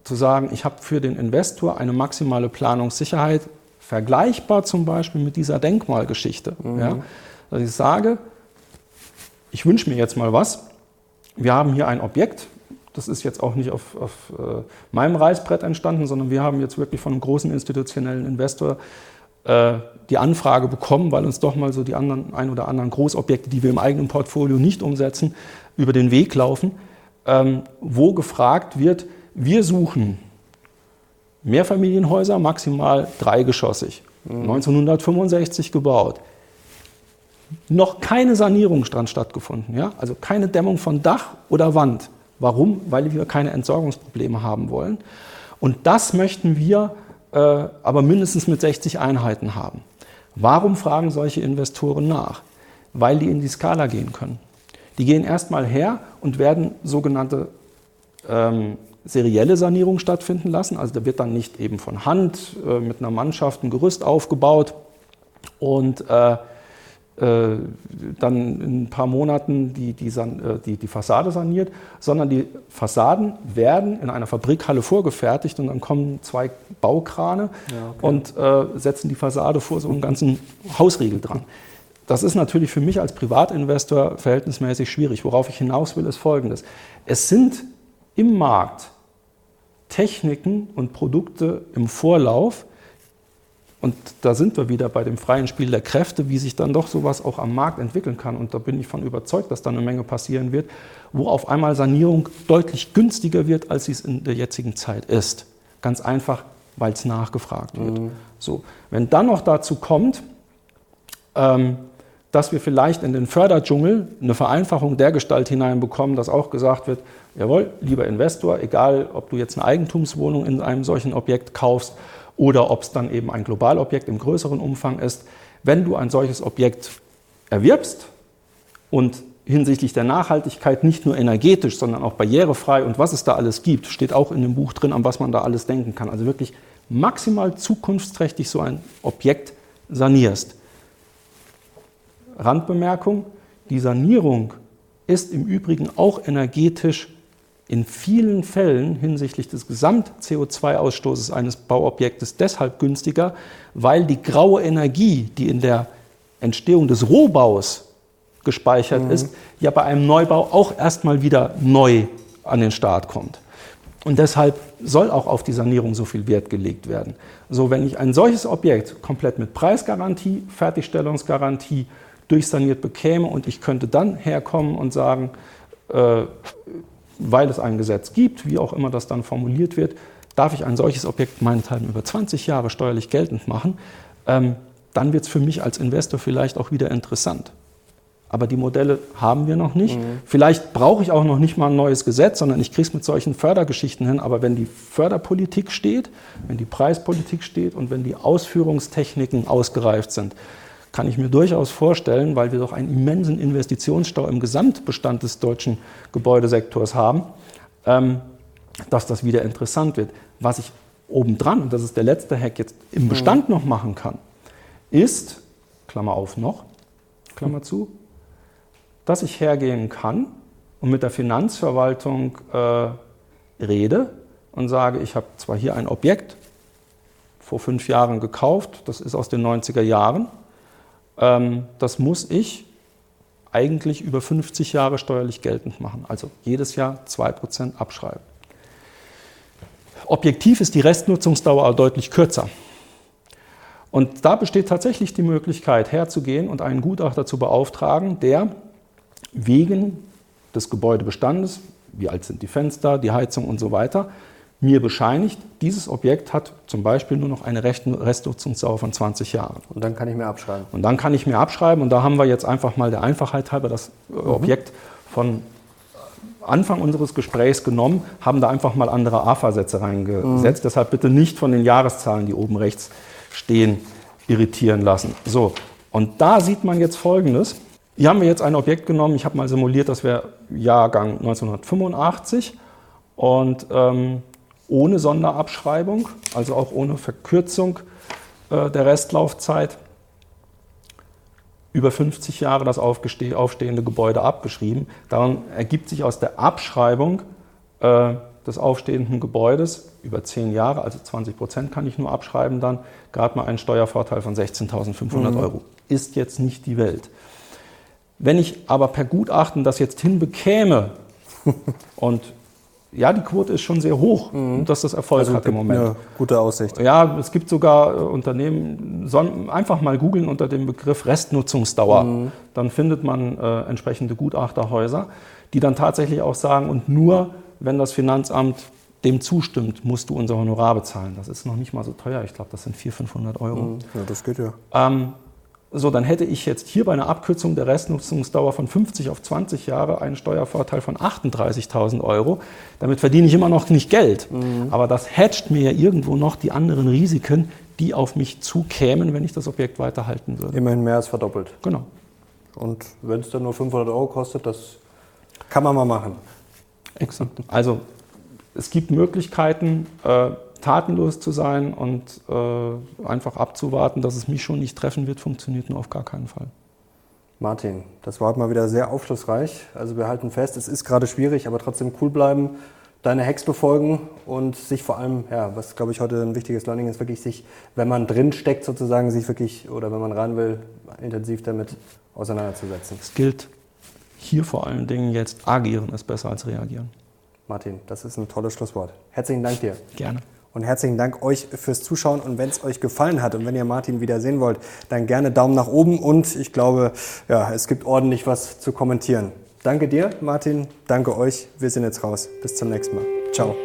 zu sagen, ich habe für den Investor eine maximale Planungssicherheit, vergleichbar zum Beispiel mit dieser Denkmalgeschichte. Mhm. Ja, dass ich sage, ich wünsche mir jetzt mal was. Wir haben hier ein Objekt, das ist jetzt auch nicht auf, auf äh, meinem Reißbrett entstanden, sondern wir haben jetzt wirklich von einem großen institutionellen Investor äh, die Anfrage bekommen, weil uns doch mal so die anderen, ein oder anderen Großobjekte, die wir im eigenen Portfolio nicht umsetzen, über den Weg laufen, ähm, wo gefragt wird, wir suchen Mehrfamilienhäuser, maximal dreigeschossig, mhm. 1965 gebaut. Noch keine Sanierung dran stattgefunden, ja? also keine Dämmung von Dach oder Wand. Warum? Weil wir keine Entsorgungsprobleme haben wollen. Und das möchten wir aber mindestens mit 60 Einheiten haben. Warum fragen solche Investoren nach? Weil die in die Skala gehen können. Die gehen erstmal her und werden sogenannte ähm, serielle Sanierung stattfinden lassen. Also da wird dann nicht eben von Hand äh, mit einer Mannschaft ein Gerüst aufgebaut und äh, äh, dann in ein paar Monaten die, die, äh, die, die, Fassade saniert, sondern die Fassaden werden in einer Fabrikhalle vorgefertigt und dann kommen zwei Baukrane ja, okay. und äh, setzen die Fassade vor so einen ganzen Hausriegel dran. Das ist natürlich für mich als Privatinvestor verhältnismäßig schwierig. Worauf ich hinaus will, ist Folgendes. Es sind im Markt Techniken und Produkte im Vorlauf, und da sind wir wieder bei dem freien Spiel der Kräfte, wie sich dann doch sowas auch am Markt entwickeln kann. Und da bin ich von überzeugt, dass da eine Menge passieren wird, wo auf einmal Sanierung deutlich günstiger wird, als sie es in der jetzigen Zeit ist. Ganz einfach, weil es nachgefragt wird. Mhm. So, wenn dann noch dazu kommt, ähm, dass wir vielleicht in den Förderdschungel eine Vereinfachung der Gestalt hineinbekommen, dass auch gesagt wird, jawohl, lieber Investor, egal ob du jetzt eine Eigentumswohnung in einem solchen Objekt kaufst oder ob es dann eben ein Globalobjekt im größeren Umfang ist, wenn du ein solches Objekt erwirbst und hinsichtlich der Nachhaltigkeit nicht nur energetisch, sondern auch barrierefrei und was es da alles gibt, steht auch in dem Buch drin, an was man da alles denken kann. Also wirklich maximal zukunftsträchtig so ein Objekt sanierst Randbemerkung, die Sanierung ist im Übrigen auch energetisch in vielen Fällen hinsichtlich des Gesamt-CO2-Ausstoßes eines Bauobjektes deshalb günstiger, weil die graue Energie, die in der Entstehung des Rohbaus gespeichert mhm. ist, ja bei einem Neubau auch erstmal wieder neu an den Start kommt. Und deshalb soll auch auf die Sanierung so viel Wert gelegt werden. So, wenn ich ein solches Objekt komplett mit Preisgarantie, Fertigstellungsgarantie durchsaniert bekäme und ich könnte dann herkommen und sagen, äh, weil es ein Gesetz gibt, wie auch immer das dann formuliert wird, darf ich ein solches Objekt meinethalben über 20 Jahre steuerlich geltend machen, ähm, dann wird es für mich als Investor vielleicht auch wieder interessant. Aber die Modelle haben wir noch nicht. Mhm. Vielleicht brauche ich auch noch nicht mal ein neues Gesetz, sondern ich kriege es mit solchen Fördergeschichten hin. Aber wenn die Förderpolitik steht, wenn die Preispolitik steht und wenn die Ausführungstechniken ausgereift sind, kann ich mir durchaus vorstellen, weil wir doch einen immensen Investitionsstau im Gesamtbestand des deutschen Gebäudesektors haben, ähm, dass das wieder interessant wird. Was ich obendran, und das ist der letzte Hack, jetzt im Bestand mhm. noch machen kann, ist, Klammer auf noch, Klammer zu, dass ich hergehen kann und mit der Finanzverwaltung äh, rede und sage, ich habe zwar hier ein Objekt vor fünf Jahren gekauft, das ist aus den 90er Jahren, das muss ich eigentlich über 50 Jahre steuerlich geltend machen. Also jedes Jahr 2% abschreiben. Objektiv ist die Restnutzungsdauer deutlich kürzer. Und da besteht tatsächlich die Möglichkeit, herzugehen und einen Gutachter zu beauftragen, der wegen des Gebäudebestandes, wie alt sind die Fenster, die Heizung und so weiter, mir bescheinigt, dieses Objekt hat zum Beispiel nur noch eine Restnutzungsdauer von 20 Jahren. Und dann kann ich mir abschreiben. Und dann kann ich mir abschreiben und da haben wir jetzt einfach mal der Einfachheit halber das äh, mhm. Objekt von Anfang unseres Gesprächs genommen, haben da einfach mal andere AFA-Sätze reingesetzt. Mhm. Deshalb bitte nicht von den Jahreszahlen, die oben rechts stehen, irritieren lassen. So, und da sieht man jetzt Folgendes. Hier haben wir jetzt ein Objekt genommen, ich habe mal simuliert, das wäre Jahrgang 1985 und ähm, ohne Sonderabschreibung, also auch ohne Verkürzung äh, der Restlaufzeit, über 50 Jahre das aufstehende Gebäude abgeschrieben. Daran ergibt sich aus der Abschreibung äh, des aufstehenden Gebäudes über 10 Jahre, also 20 Prozent kann ich nur abschreiben dann, gerade mal einen Steuervorteil von 16.500 mhm. Euro. Ist jetzt nicht die Welt. Wenn ich aber per Gutachten das jetzt hinbekäme und ja, die Quote ist schon sehr hoch, mhm. dass das Erfolg also hat im Moment. Eine gute Aussicht. Ja, es gibt sogar äh, Unternehmen, einfach mal googeln unter dem Begriff Restnutzungsdauer. Mhm. Dann findet man äh, entsprechende Gutachterhäuser, die dann tatsächlich auch sagen, und nur wenn das Finanzamt dem zustimmt, musst du unser Honorar bezahlen. Das ist noch nicht mal so teuer. Ich glaube, das sind 400, 500 Euro. Mhm. Ja, das geht ja. Ähm, so, dann hätte ich jetzt hier bei einer Abkürzung der Restnutzungsdauer von 50 auf 20 Jahre einen Steuervorteil von 38.000 Euro. Damit verdiene ich immer noch nicht Geld. Mhm. Aber das hedgt mir ja irgendwo noch die anderen Risiken, die auf mich zukämen, wenn ich das Objekt weiterhalten würde. Immerhin mehr als verdoppelt. Genau. Und wenn es dann nur 500 Euro kostet, das kann man mal machen. Exakt. Also es gibt Möglichkeiten, äh, tatenlos zu sein und äh, einfach abzuwarten, dass es mich schon nicht treffen wird, funktioniert nur auf gar keinen Fall. Martin, das war mal wieder sehr aufschlussreich. Also wir halten fest, es ist gerade schwierig, aber trotzdem cool bleiben, deine Hacks befolgen und sich vor allem, ja, was glaube ich heute ein wichtiges Learning ist, wirklich sich, wenn man drin steckt sozusagen, sich wirklich oder wenn man ran will, intensiv damit auseinanderzusetzen. Es gilt hier vor allen Dingen jetzt agieren ist besser als reagieren. Martin, das ist ein tolles Schlusswort. Herzlichen Dank dir. Gerne. Und herzlichen Dank euch fürs Zuschauen. Und wenn es euch gefallen hat und wenn ihr Martin wieder sehen wollt, dann gerne Daumen nach oben. Und ich glaube, ja, es gibt ordentlich was zu kommentieren. Danke dir, Martin. Danke euch. Wir sind jetzt raus. Bis zum nächsten Mal. Ciao.